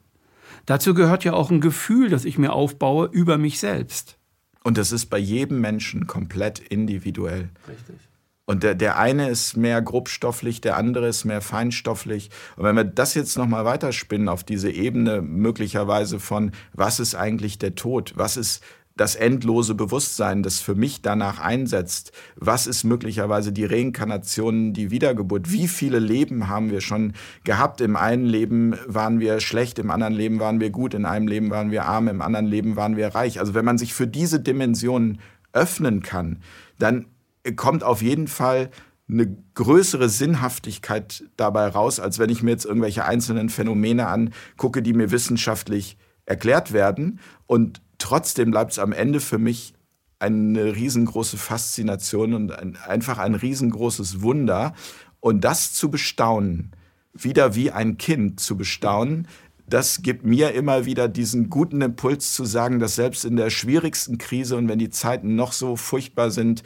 Dazu gehört ja auch ein Gefühl, das ich mir aufbaue über mich selbst. Und das ist bei jedem Menschen komplett individuell. Richtig. Und der, der eine ist mehr grobstofflich, der andere ist mehr feinstofflich. Und wenn wir das jetzt nochmal weiterspinnen auf diese Ebene möglicherweise von, was ist eigentlich der Tod? Was ist das endlose Bewusstsein, das für mich danach einsetzt? Was ist möglicherweise die Reinkarnation, die Wiedergeburt? Wie viele Leben haben wir schon gehabt? Im einen Leben waren wir schlecht, im anderen Leben waren wir gut, in einem Leben waren wir arm, im anderen Leben waren wir reich. Also wenn man sich für diese Dimensionen öffnen kann, dann kommt auf jeden Fall eine größere Sinnhaftigkeit dabei raus, als wenn ich mir jetzt irgendwelche einzelnen Phänomene angucke, die mir wissenschaftlich erklärt werden. Und trotzdem bleibt es am Ende für mich eine riesengroße Faszination und ein, einfach ein riesengroßes Wunder. Und das zu bestaunen, wieder wie ein Kind zu bestaunen, das gibt mir immer wieder diesen guten Impuls zu sagen, dass selbst in der schwierigsten Krise und wenn die Zeiten noch so furchtbar sind,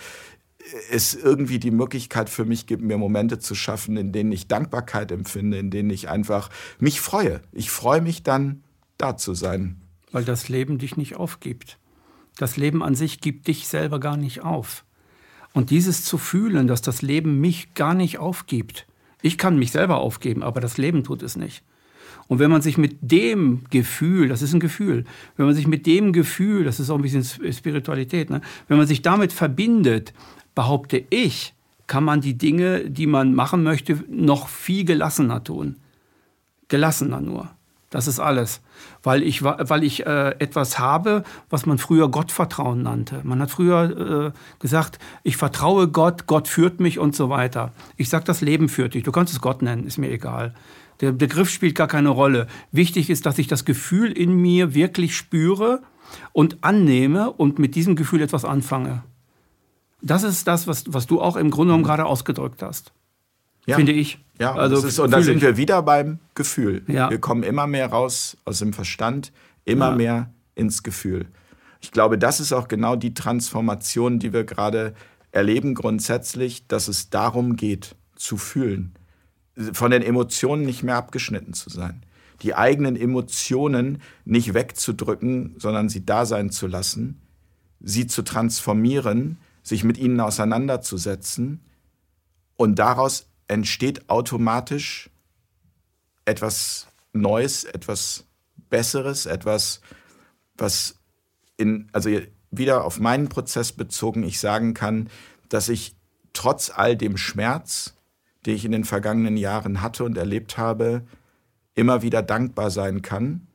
es irgendwie die Möglichkeit für mich gibt, mir Momente zu schaffen, in denen ich Dankbarkeit empfinde, in denen ich einfach mich freue. Ich freue mich dann, da zu sein. Weil das Leben dich nicht aufgibt. Das Leben an sich gibt dich selber gar nicht auf. Und dieses zu fühlen, dass das Leben mich gar nicht aufgibt. Ich kann mich selber aufgeben, aber das Leben tut es nicht. Und wenn man sich mit dem Gefühl, das ist ein Gefühl, wenn man sich mit dem Gefühl, das ist auch ein bisschen Spiritualität, ne? wenn man sich damit verbindet, behaupte ich, kann man die Dinge, die man machen möchte, noch viel gelassener tun. Gelassener nur. Das ist alles. Weil ich, weil ich äh, etwas habe, was man früher Gottvertrauen nannte. Man hat früher äh, gesagt, ich vertraue Gott, Gott führt mich und so weiter. Ich sage, das Leben führt dich. Du kannst es Gott nennen, ist mir egal. Der Begriff spielt gar keine Rolle. Wichtig ist, dass ich das Gefühl in mir wirklich spüre und annehme und mit diesem Gefühl etwas anfange. Das ist das, was, was du auch im Grunde genommen gerade ausgedrückt hast. Ja. Finde ich. Ja, also ist, und da sind wir wieder beim Gefühl. Ja. Wir kommen immer mehr raus aus dem Verstand, immer ja. mehr ins Gefühl. Ich glaube, das ist auch genau die Transformation, die wir gerade erleben grundsätzlich, dass es darum geht, zu fühlen. Von den Emotionen nicht mehr abgeschnitten zu sein. Die eigenen Emotionen nicht wegzudrücken, sondern sie da sein zu lassen, sie zu transformieren sich mit ihnen auseinanderzusetzen. Und daraus entsteht automatisch etwas Neues, etwas Besseres, etwas, was in, also wieder auf meinen Prozess bezogen, ich sagen kann, dass ich trotz all dem Schmerz, den ich in den vergangenen Jahren hatte und erlebt habe, immer wieder dankbar sein kann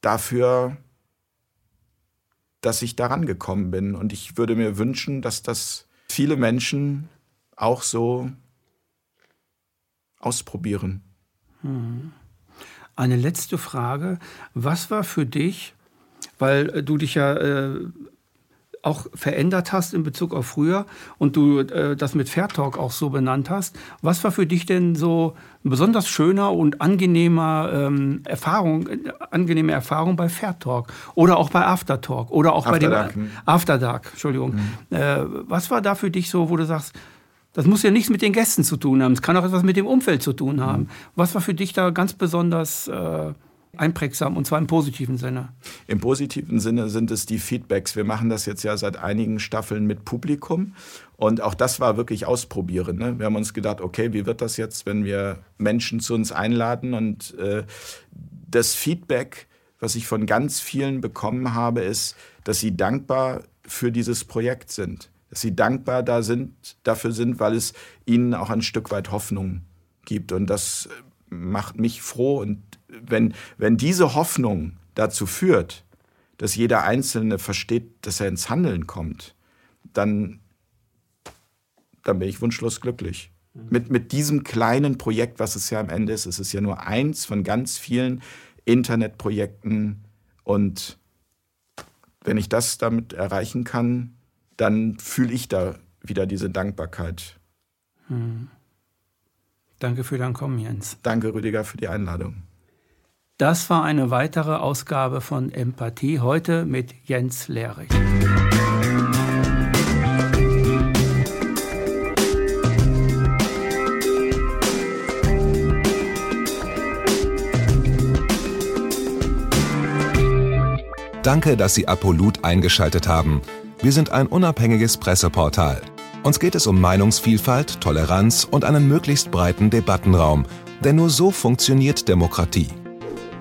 dafür, dass ich daran gekommen bin. Und ich würde mir wünschen, dass das viele Menschen auch so ausprobieren. Eine letzte Frage. Was war für dich, weil du dich ja äh, auch verändert hast in Bezug auf früher und du äh, das mit Fair Talk auch so benannt hast. Was war für dich denn so ein besonders schöner und angenehmer ähm, Erfahrung, äh, angenehme Erfahrung bei Fair Talk oder auch bei After Talk oder auch After bei dem Dark. After Dark, Entschuldigung. Mhm. Äh, was war da für dich so, wo du sagst, das muss ja nichts mit den Gästen zu tun haben, es kann auch etwas mit dem Umfeld zu tun haben. Mhm. Was war für dich da ganz besonders äh, einprägsam und zwar im positiven Sinne. Im positiven Sinne sind es die Feedbacks. Wir machen das jetzt ja seit einigen Staffeln mit Publikum und auch das war wirklich ausprobieren. Ne? Wir haben uns gedacht, okay, wie wird das jetzt, wenn wir Menschen zu uns einladen und äh, das Feedback, was ich von ganz vielen bekommen habe, ist, dass sie dankbar für dieses Projekt sind. Dass sie dankbar da sind, dafür sind, weil es ihnen auch ein Stück weit Hoffnung gibt. Und das macht mich froh und wenn, wenn diese Hoffnung dazu führt, dass jeder Einzelne versteht, dass er ins Handeln kommt, dann, dann bin ich wunschlos glücklich. Mhm. Mit, mit diesem kleinen Projekt, was es ja am Ende ist, es ist ja nur eins von ganz vielen Internetprojekten. Und wenn ich das damit erreichen kann, dann fühle ich da wieder diese Dankbarkeit. Mhm. Danke für dein Kommen, Jens. Danke, Rüdiger, für die Einladung. Das war eine weitere Ausgabe von Empathie, heute mit Jens Lehrich. Danke, dass Sie Apolut eingeschaltet haben. Wir sind ein unabhängiges Presseportal. Uns geht es um Meinungsvielfalt, Toleranz und einen möglichst breiten Debattenraum, denn nur so funktioniert Demokratie.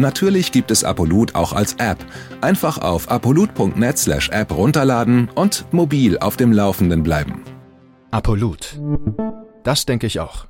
Natürlich gibt es Apolut auch als App. Einfach auf apolut.net/app runterladen und mobil auf dem Laufenden bleiben. Apolut. Das denke ich auch.